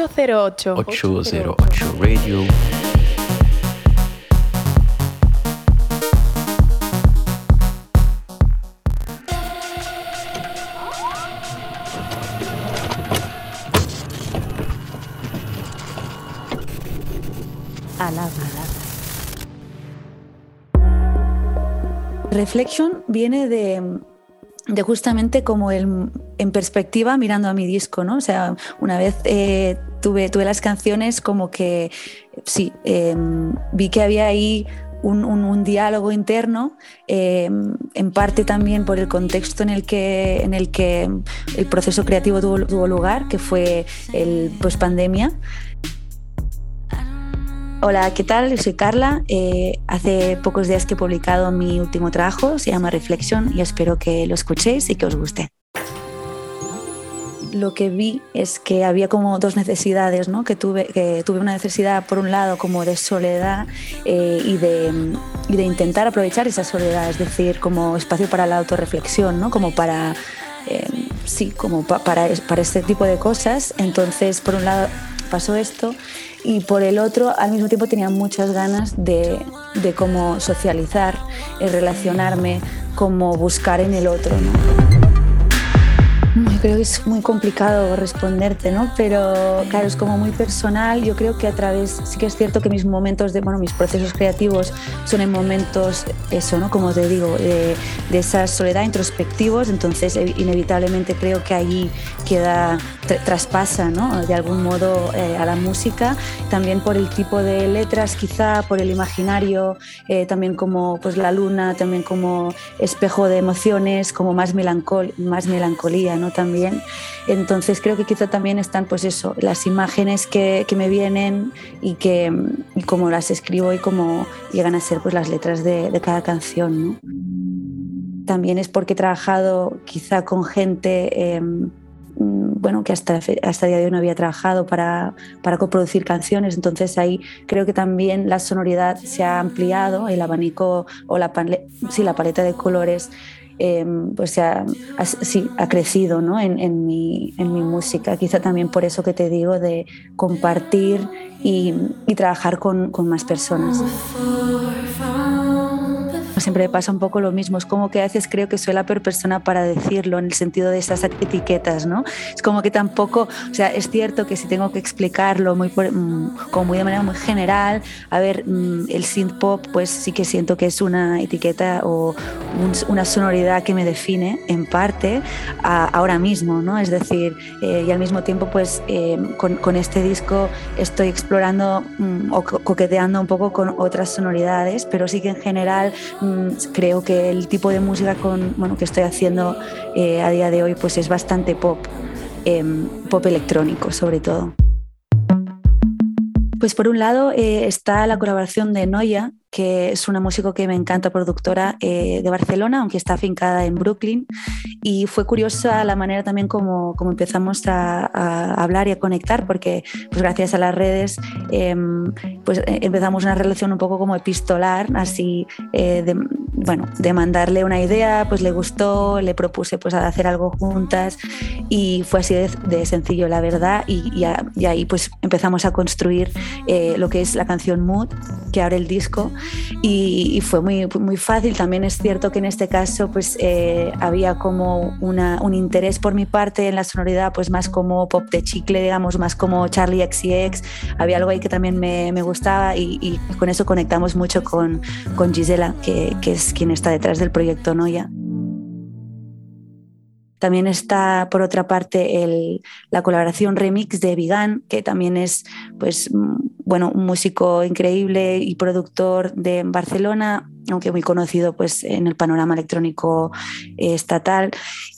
808. 808 Radio. Reflection viene de, de justamente como el, en perspectiva mirando a mi disco, ¿no? O sea, una vez eh, tuve, tuve las canciones como que, sí, eh, vi que había ahí un, un- diálogo interno, eh, en parte también por el contexto en el que, en el, que el proceso creativo tuvo, lugar, que fue el post-pandemia. Hola, ¿qué tal? Soy Carla. Eh, hace pocos días que he publicado mi último trabajo, se llama Reflection, y espero que lo escuchéis y que os guste. Lo que vi es que había como dos necesidades, ¿no? Que tuve, que tuve una necesidad, por un lado, como de soledad eh, y, de, intentar aprovechar esa soledad, es decir, como espacio para la autorreflexión, ¿no? Como para eh, sí, como pa- para, para este tipo de cosas. Entonces, por un lado pasó esto y por el otro, al mismo tiempo tenía muchas ganas de, de cómo socializar, eh, relacionarme, como buscar en el otro. Creo que es muy complicado responderte, ¿no? Pero claro, es como muy personal. Yo creo que a través, sí que es cierto que mis momentos de, bueno, mis procesos creativos son en momentos, eso, ¿no? Como te digo, de, de esa soledad introspectivos. Entonces, inevitablemente creo que allí queda, tra- traspasa, ¿no? De algún modo eh, a la música. También por el tipo de letras, quizá, por el imaginario, eh, también como pues la luna, también como espejo de emociones, como más, melancol más melancolía, ¿no? También. Entonces creo que quizá también están, pues eso, las imágenes que, que me vienen y que y cómo las escribo y cómo llegan a ser pues las letras de, de cada canción, ¿no? También es porque he trabajado quizá con gente... eh, bueno, que hasta, hasta el día de hoy no había trabajado para, para coproducir canciones, entonces ahí creo que también la sonoridad se ha ampliado, el abanico o la, pale- sí, la paleta de colores eh, pues ha- sí, ha crecido ¿no? en, en mi, en mi música, quizá también por eso que te digo de compartir y, y trabajar con, con más personas. Siempre me pasa un poco lo mismo, es como que a veces creo que soy la peor persona para decirlo en el sentido de esas etiquetas, ¿no? Es como que tampoco, o sea, es cierto que si tengo que explicarlo muy mm, como muy de manera muy general, a ver, mm, el synth pop pues sí que siento que es una etiqueta o un- una sonoridad que me define en parte a- ahora mismo, ¿no? Es decir, eh, y al mismo tiempo pues eh, con, con este disco estoy explorando mm, o co- coqueteando un poco con otras sonoridades, pero sí que en general mm, creo que el tipo de música con, bueno, que estoy haciendo eh, a día de hoy pues es bastante pop, em, pop electrónico sobre todo. Pues por un lado eh, está la colaboración de Noia, que es una músico que me encanta, productora eh, de Barcelona, aunque está afincada en Brooklyn. Y fue curiosa la manera también como, como empezamos a, a hablar y a conectar, porque pues gracias a las redes em, pues eh, empezamos una relación un poco como epistolar, así eh, de, bueno, de mandarle una idea, pues le gustó, le propuse pues hacer algo juntas y fue así de, de sencillo, la verdad, y, y a- y ahí pues empezamos a construir eh, lo que es la canción Mood, que abre el disco, y, fue muy, muy fácil. También es cierto que en este caso pues eh, había como una, un interés por mi parte en la sonoridad, pues más como pop de chicle, digamos, más como Charlie XCX, había algo ahí que también me, me gustaba y, con eso conectamos mucho con, con Gisela, que, que es quien está detrás del proyecto Noia. También está, por otra parte, el- la colaboración remix de Vigan, que también es pues, mm, bueno, un músico increíble y productor de Barcelona, aunque muy conocido pues, en el panorama electrónico eh, estatal.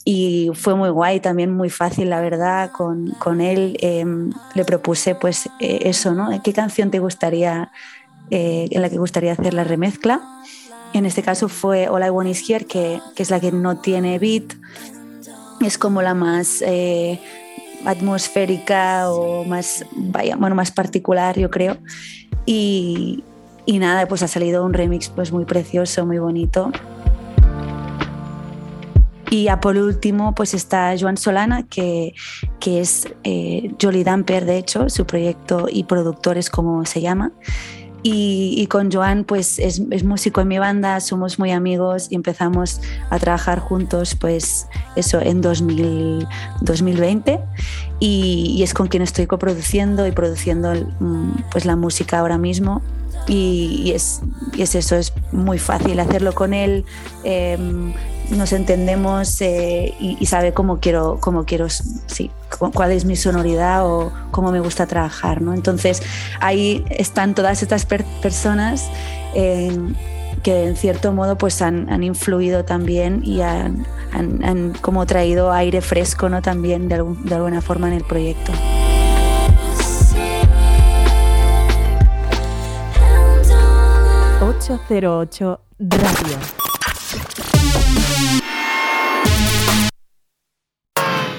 Y fue muy guay, también muy fácil, la verdad, con, con él. eh, le propuse pues, eh, eso, ¿no? ¿Qué canción te gustaría, eh, en la que gustaría hacer la remezcla? En este caso fue All I Want Is Here, que, que es la que no tiene beat, es como la más eh, atmosférica o más, bueno, más particular, yo creo. Y, y nada, pues ha salido un remix pues muy precioso, muy bonito. Y ya por último, pues está Joan Solana, que, que es eh, Jolly Damper, de hecho, su proyecto y productor es como se llama. Y, con Joan, pues es, músico en mi banda, somos muy amigos y empezamos a trabajar juntos, pues eso, en 2000, 2020. Y, es con quien estoy coproduciendo y produciendo mm, pues la música ahora mismo. Y, y es eso, es muy fácil hacerlo con él. em, nos entendemos eh, y, y sabe cómo quiero, cómo quiero, sí, cu- cuál es mi sonoridad o cómo me gusta trabajar, ¿no? Entonces ahí están todas estas per- personas eh, que en cierto modo pues han, han influido también y han, han- han como traído aire fresco, ¿no? También de, algún- de alguna forma en el proyecto. ...808 Radio.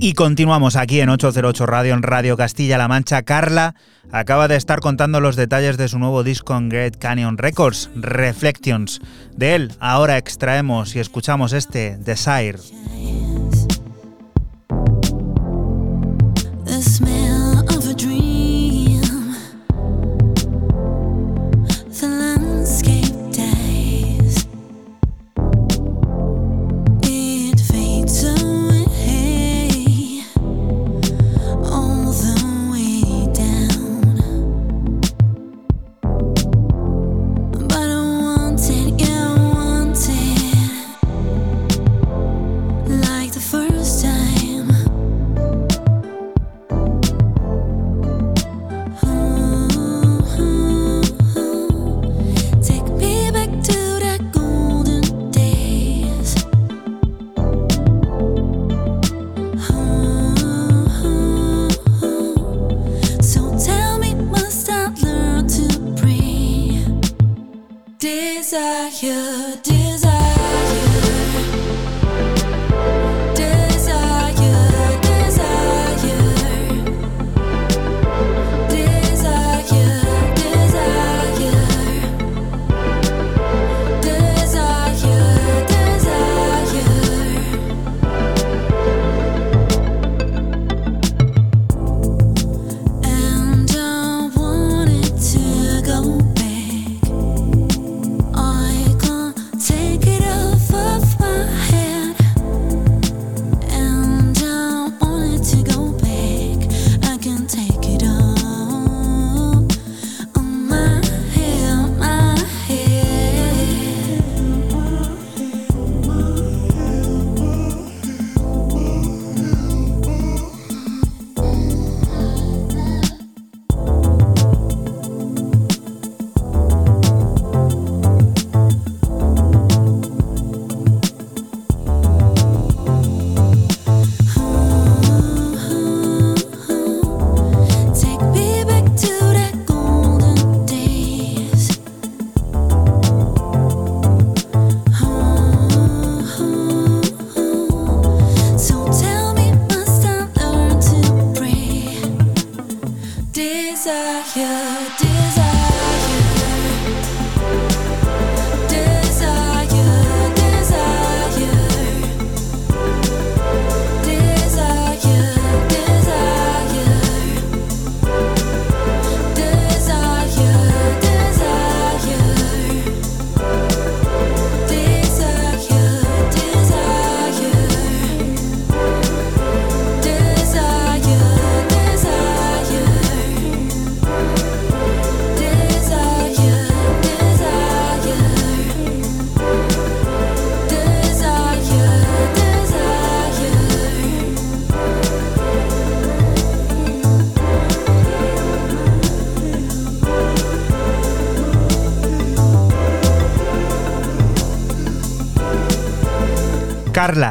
Y continuamos aquí en 808 Radio, en Radio Castilla-La Mancha. Carla acaba de estar contando los detalles de su nuevo disco en Great Canyon Records, Reflections. De él ahora extraemos y escuchamos este Desire.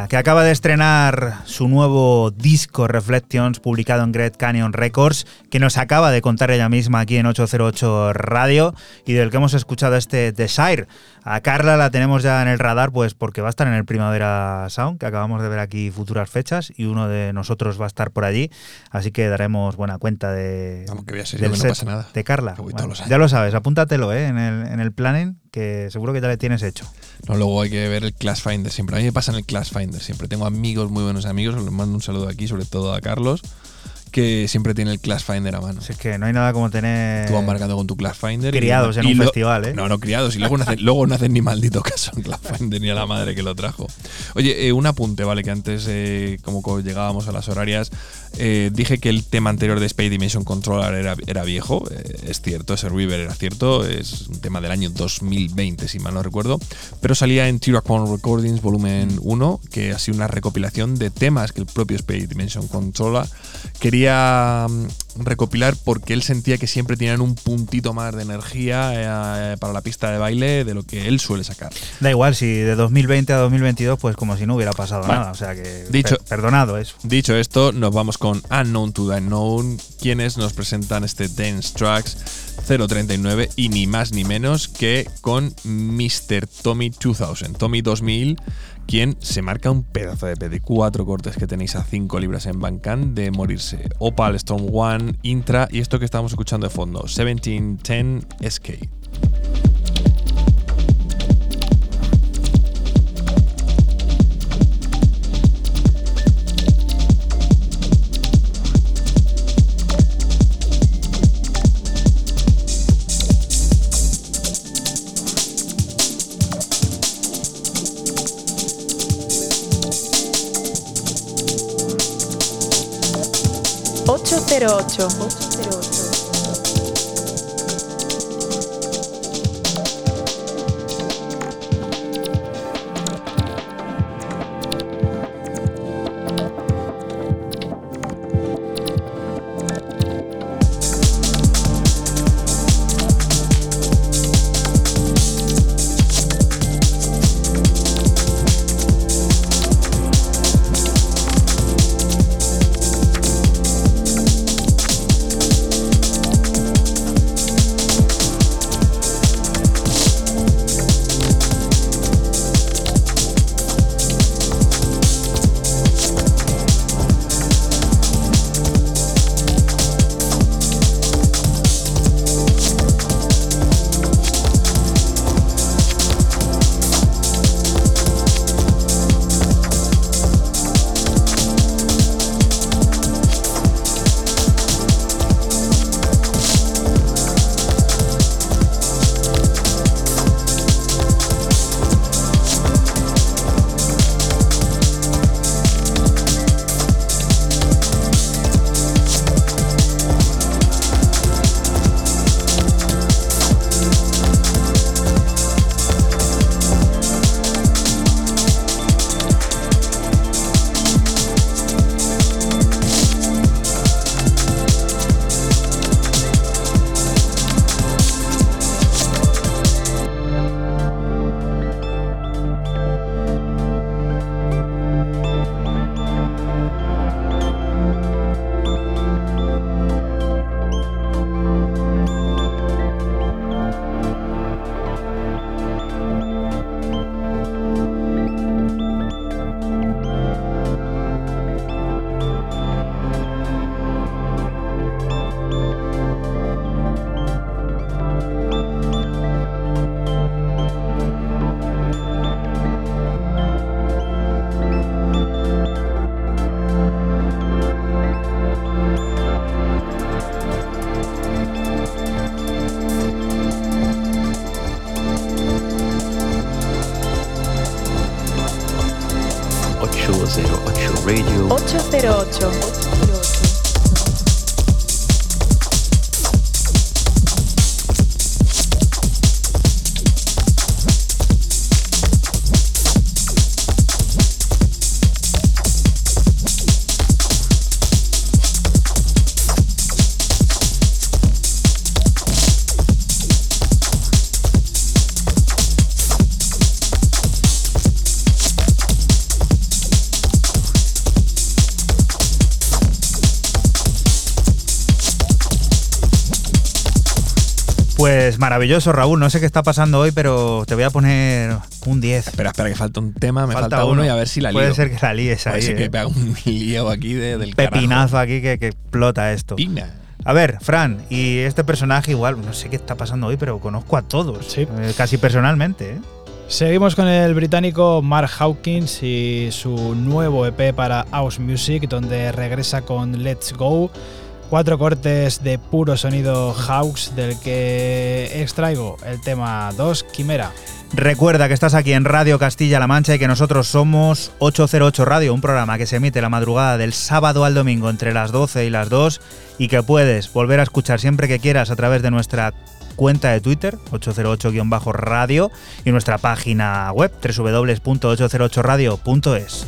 Que acaba de estrenar su nuevo disco Reflections, publicado en Great Canyon Records, que nos acaba de contar ella misma aquí en 808 Radio y del que hemos escuchado este Desire. A Carla la tenemos ya en el radar, pues porque va a estar en el Primavera Sound, que acabamos de ver aquí futuras fechas, y uno de nosotros va a estar por allí, así que daremos buena cuenta de, Vamos, que voy a ser del yo, que no set pasa nada. de Carla. Bueno, ya lo sabes, apúntatelo ¿eh? en, el, en el planning, que seguro que ya le tienes hecho. No, luego hay que ver el Class Finder siempre. A mí me pasa en el Class Finder siempre. Tengo amigos, muy buenos amigos, les mando un saludo aquí, sobre todo a Carlos, que siempre tiene el Class Finder a mano. Si es que no hay nada como tener Tú vas marcando con tu Class Finder. y- criados en y un lo- festival, ¿eh? No, no, criados. Y luego no hacen, luego no hacen ni maldito caso en Class Finder ni a la madre que lo trajo. Oye, eh, un apunte, ¿vale? Que antes, eh, como co- llegábamos a las horarias, eh, dije que el tema anterior de Space Dimension Controller era, era viejo. Es cierto, ese River era cierto. Es un tema del año 2020, si mal no recuerdo. Pero salía en Tyracon Recordings Volumen 1, que ha sido una recopilación de temas que el propio Space Dimension Controller quería mm, recopilar porque él sentía que siempre tenían un puntito más de energía eh, para la pista de baile de lo que él suele sacar. Da igual, si de 2020 a 2022, pues como si no hubiera pasado nada. O sea que. dicho- per- perdonado eso. Dicho esto, nos vamos con Unknown to the Unknown, quienes nos presentan este Dance Tracks 039 y ni más ni menos que con Mr. Tommy 2000, Tommy 2000, quien se marca un pedazo de EP de cuatro cortes que tenéis a 5 libras en Bandcamp de morirse. Opal, Storm One, Intra y esto que estamos escuchando de fondo, 1710 SK. 808. Pues maravilloso, Raúl. No sé qué está pasando hoy, pero te voy a poner un 10. Espera, espera, que falta un tema, me falta, uno, y a ver si la lío. Puede ser que la líes Puede ahí. ser eh. que pega un <laughs> lío aquí de- del Pepinazo aquí que, que explota esto. Pina. A ver, Fran, y este personaje igual, no sé qué está pasando hoy, pero conozco a todos. eh, casi personalmente. ¿eh? Seguimos con el británico Mark Hawkins y su nuevo EP para House Music, donde regresa con Let's Go. Cuatro cortes de puro sonido house, del que extraigo el tema 2, Quimera. Recuerda que estás aquí en Radio Castilla-La Mancha y que nosotros somos 808 Radio, un programa que se emite la madrugada del sábado al domingo entre las 12 y las 2 y que puedes volver a escuchar siempre que quieras a través de nuestra cuenta de Twitter, 808-radio, y nuestra página web, www.808radio.es.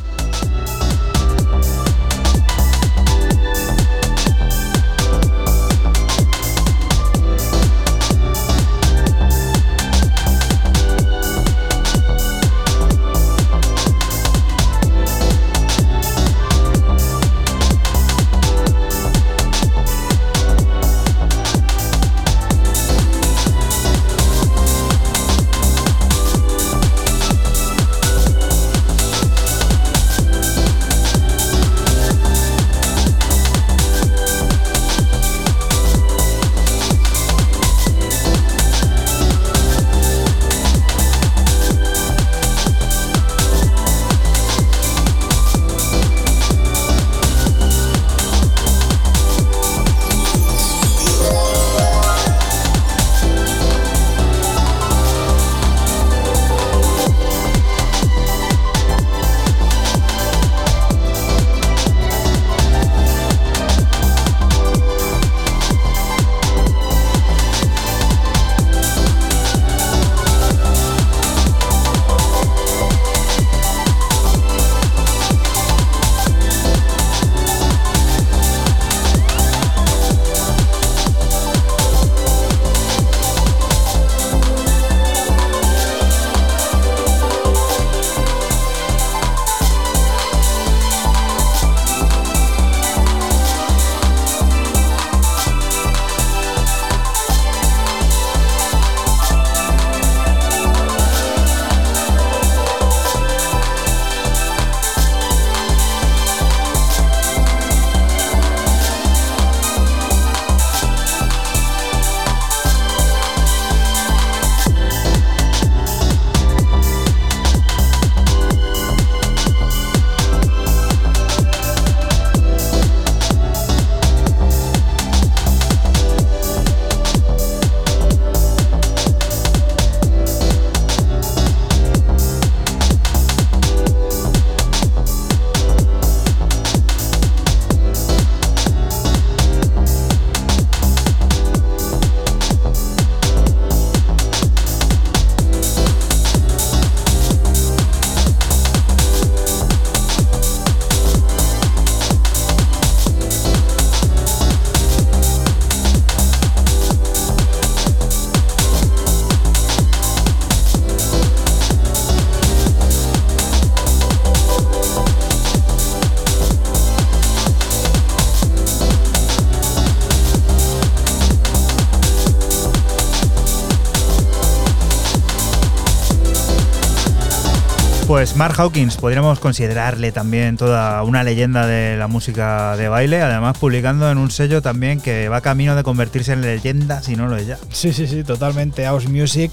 Mark Hawkins, podríamos considerarle también toda una leyenda de la música de baile, además publicando en un sello también que va camino de convertirse en leyenda, si no lo es ya. Sí, sí, sí, totalmente House Music.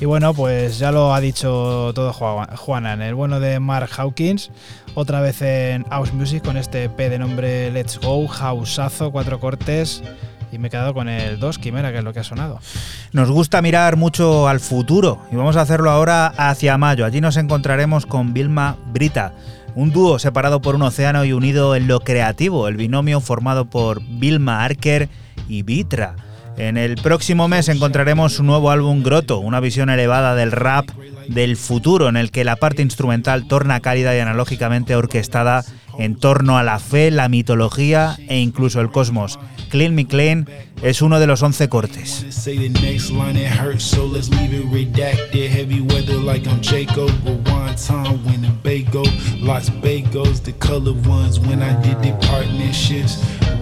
Y bueno, pues ya lo ha dicho todo Juan- Juana, en el bueno de Mark Hawkins, otra vez en House Music con este P de nombre Let's Go, Houseazo, cuatro cortes. Y me he quedado con el 2, Quimera, que es lo que ha sonado. Nos gusta mirar mucho al futuro y vamos a hacerlo ahora hacia mayo. Allí nos encontraremos con Vilma Brita, un dúo separado por un océano y unido en lo creativo, el binomio formado por Vilma Arker y Vitra. En el próximo mes encontraremos su nuevo álbum Grotto, una visión elevada del rap del futuro en el que la parte instrumental torna cálida y analógicamente orquestada en torno a la fe, la mitología e incluso el cosmos. Clean Me Clean es uno de los 11 cortes.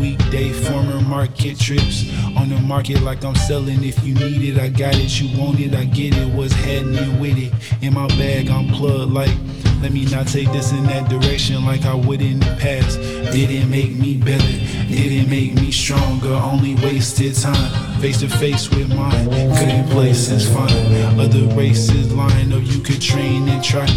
Weekday former market trips on the market like I'm selling. If you need it, I got it. You want it, I get it. What's happening with it? In my bag, I'm plugged like. Let me not take this in that direction like I would in the past. Didn't make me better, didn't make me stronger, only wasted time. Face to face with mine, couldn't play since fine. Other races line up, you could train and try.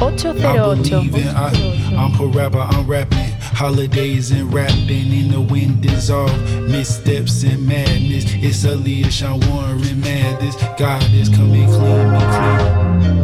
I 808. believe in I, I'm a rapper, I'm rapping. Holidays and rapping in the wind dissolve. Missteps and madness. It's a Aaliyah, Sean Warren, madness. God is coming clean, me clean.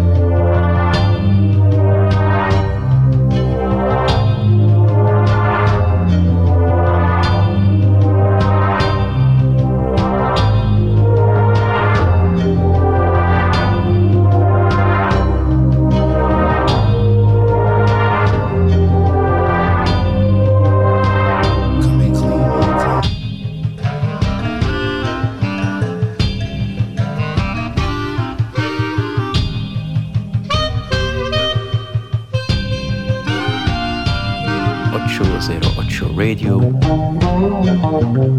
Close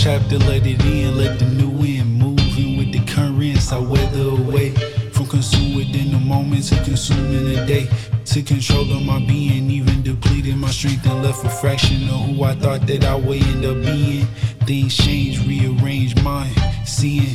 chapter, let it in, let the new wind moving with the currents. I weather away from consumed within the moment to consuming the day. To control of my being, even depleted my strength and left a fraction of who I thought that I would end up being. Things change, rearrange mine, seeing.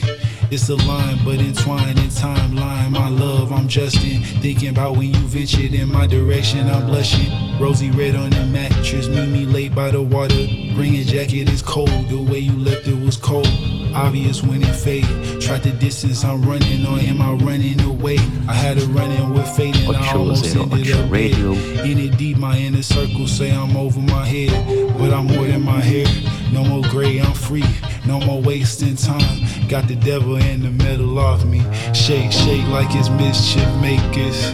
It's a line, but entwined in timeline. My love, I'm Justin. Thinking about when you ventured in my direction, I'm blushing. Rosy red on the mattress, meet me late by the water. Bring a jacket, it's cold. The way you left it was cold. Obvious when it faded. Tried the distance I'm running or am I running away? I had a run in with fate and I almost ended up Radio. In it deep, my inner circle say I'm over my head, but I'm more than my hair. No more gray, I'm free. No more wasting time. Got the devil in the middle of me. Shake, shake like it's mischief makers.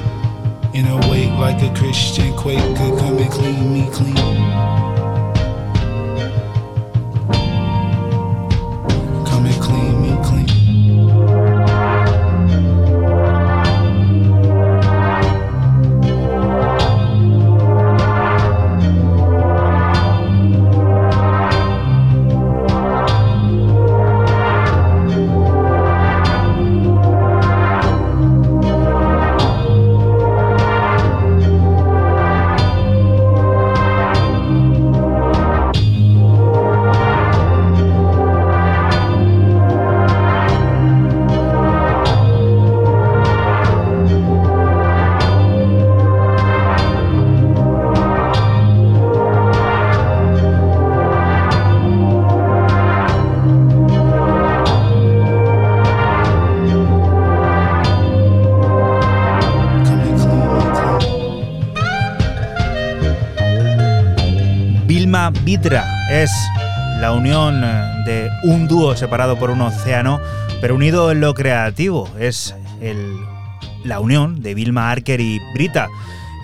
In a wake like a Christian Quaker. Come and clean me clean. Vidra es la unión eh, de un dúo separado por un océano, pero unido en lo creativo. Es el- la unión de Vilma Arker y Brita.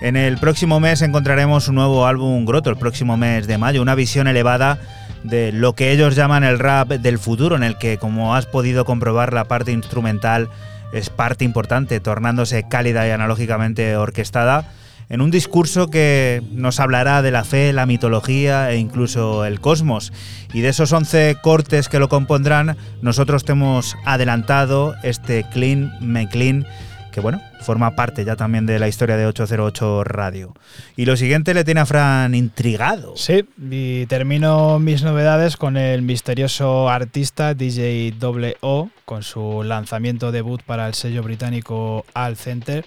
En el próximo mes encontraremos un nuevo álbum Groto, el próximo mes de mayo, una visión elevada de lo que ellos llaman el rap del futuro, en el que, como has podido comprobar, la parte instrumental es parte importante, tornándose cálida y analógicamente orquestada en un discurso que nos hablará de la fe, la mitología e incluso el cosmos. Y de esos 11 cortes que lo compondrán, nosotros te hemos adelantado este Clean McLean, que bueno, forma parte ya también de la historia de 808 Radio. Y lo siguiente le tiene a Fran intrigado. Sí, y termino mis novedades con el misterioso artista DJ O con su lanzamiento debut para el sello británico Al Center.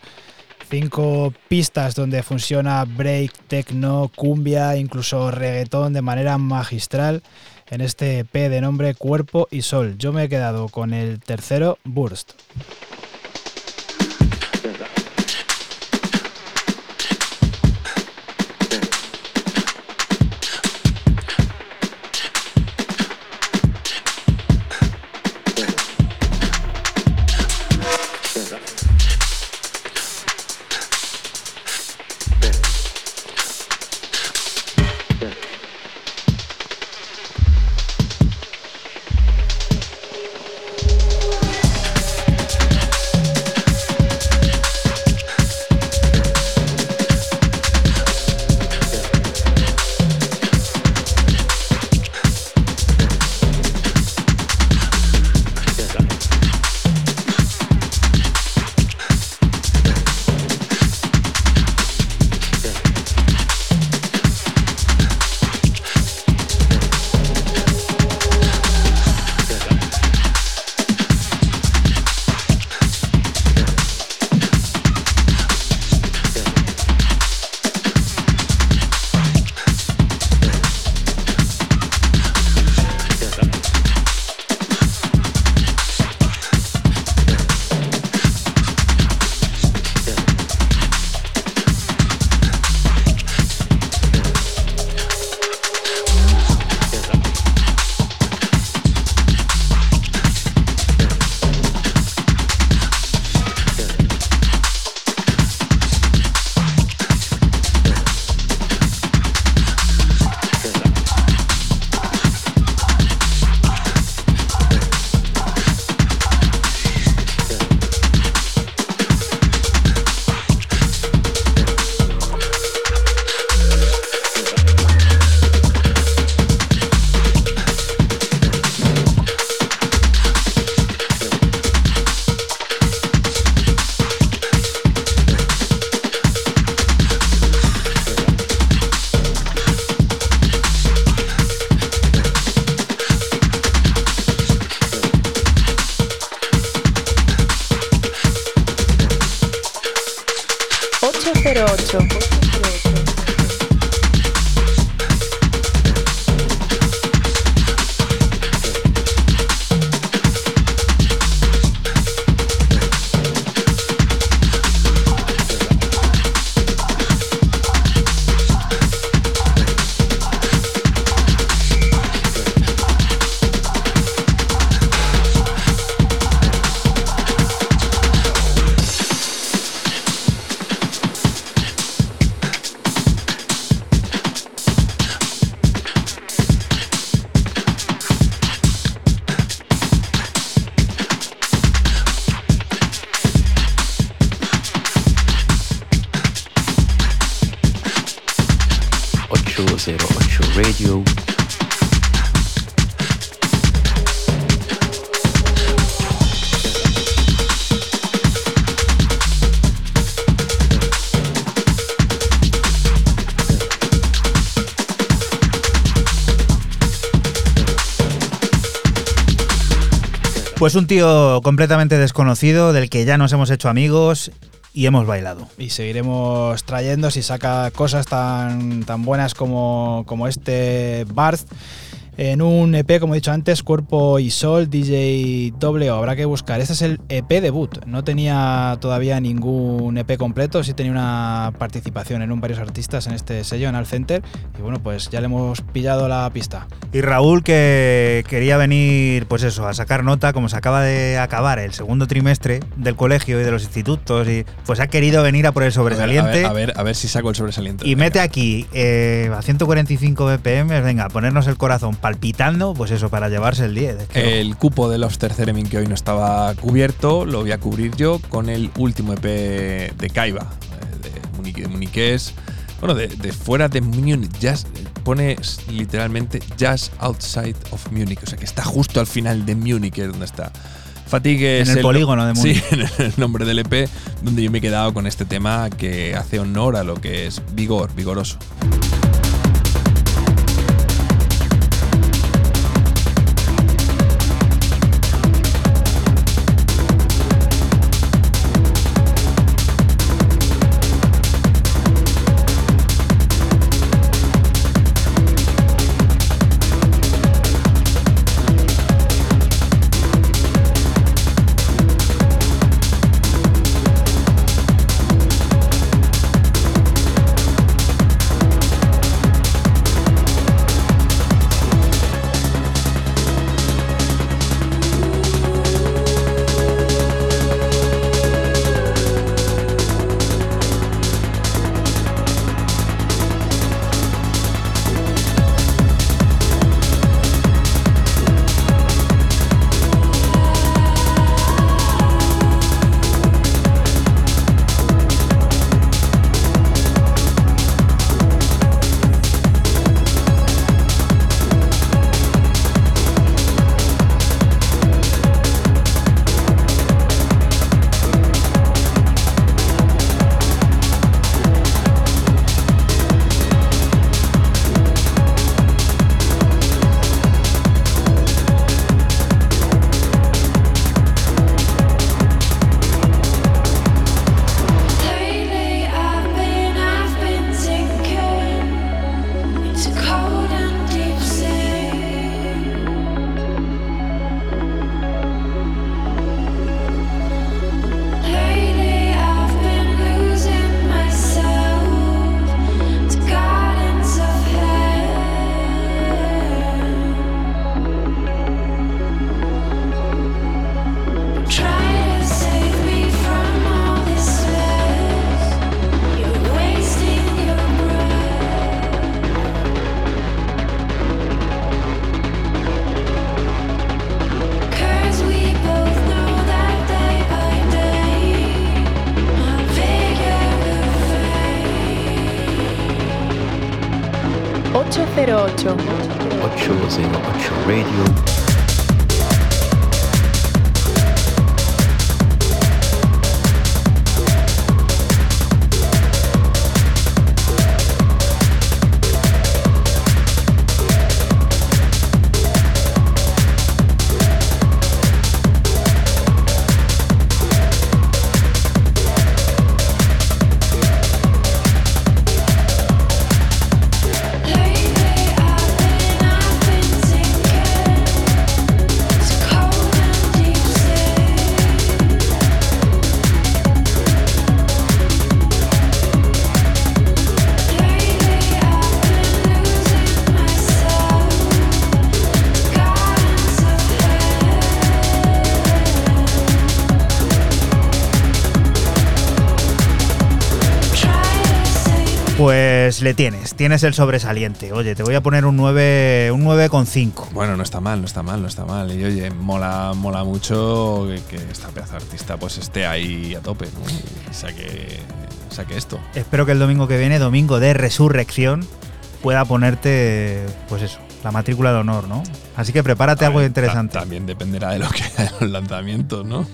Cinco pistas donde funciona break, techno, cumbia, incluso reggaetón de manera magistral en este EP de nombre Cuerpo y Sol. Yo me he quedado con el tercero, Burst. Pues un tío completamente desconocido, del que ya nos hemos hecho amigos y hemos bailado. Y seguiremos trayendo si saca cosas tan, tan buenas como, como este Barth. En un EP, como he dicho antes, Cuerpo y Sol, DJ W, habrá que buscar. Este es el EP debut. No tenía todavía ningún EP completo, sí tenía una participación en un varios artistas en este sello, en Al Center. Y bueno, pues ya le hemos pillado la pista. Y Raúl que quería venir, pues eso, a sacar nota, como se acaba de acabar el segundo trimestre del colegio y de los institutos, y pues ha querido venir a por el sobresaliente. A ver, a ver, a ver si saco el sobresaliente. Y mete aquí eh, a 145 BPM, venga, ponernos el corazón palpitando, pues eso, para llevarse el 10. Es que- El cupo de los Terceremin que hoy no estaba cubierto lo voy a cubrir yo con el último EP de Kaiba, eh, de, Muniqués. Bueno, de, de fuera de Múnich, jazz, pone literalmente Jazz Outside of Munich, o sea que está justo al final de Múnich, es donde está. Fatigue En es el polígono de Múnich. Sí, <laughs> en el nombre del EP, donde yo me he quedado con este tema que hace honor a lo que es vigor, vigoroso. Pues le tienes, tienes el sobresaliente. Oye, te voy a poner un 9, un 9,5. Bueno, no está mal, no está mal, no está mal. Y oye, mola, mola mucho que, que esta pedazo de artista pues esté ahí a tope, ¿no? Y saque, saque esto. Espero que el domingo que viene, domingo de resurrección, pueda ponerte, pues eso, la matrícula de honor, ¿no? Así que prepárate algo interesante. ta- También dependerá de lo que hagan los lanzamientos, ¿no?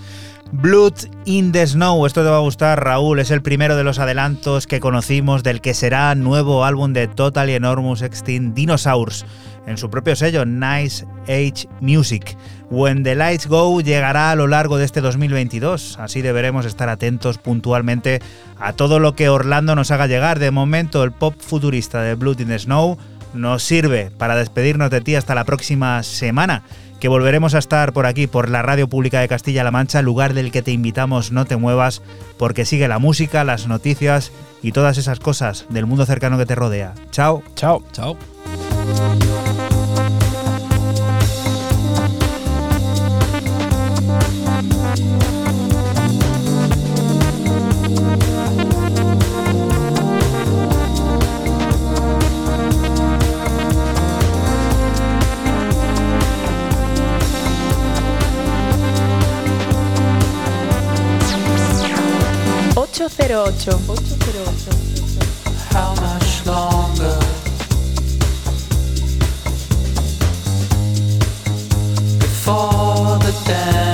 Blood in the Snow, esto te va a gustar Raúl, es el primero de los adelantos que conocimos del que será nuevo álbum de Total Enormous Extinct Dinosaurs en su propio sello Nice Age Music. When the Lights Go llegará a lo largo de este 2022, así deberemos estar atentos puntualmente a todo lo que Orlando nos haga llegar. De momento el pop futurista de Blood in the Snow nos sirve para despedirnos de ti hasta la próxima semana que volveremos a estar por aquí, por la Radio Pública de Castilla-La Mancha, lugar del que te invitamos no te muevas, porque sigue la música, las noticias y todas esas cosas del mundo cercano que te rodea. Chao. Chao. Chao. per 8. 8 per 8. How much longer? Before the dance.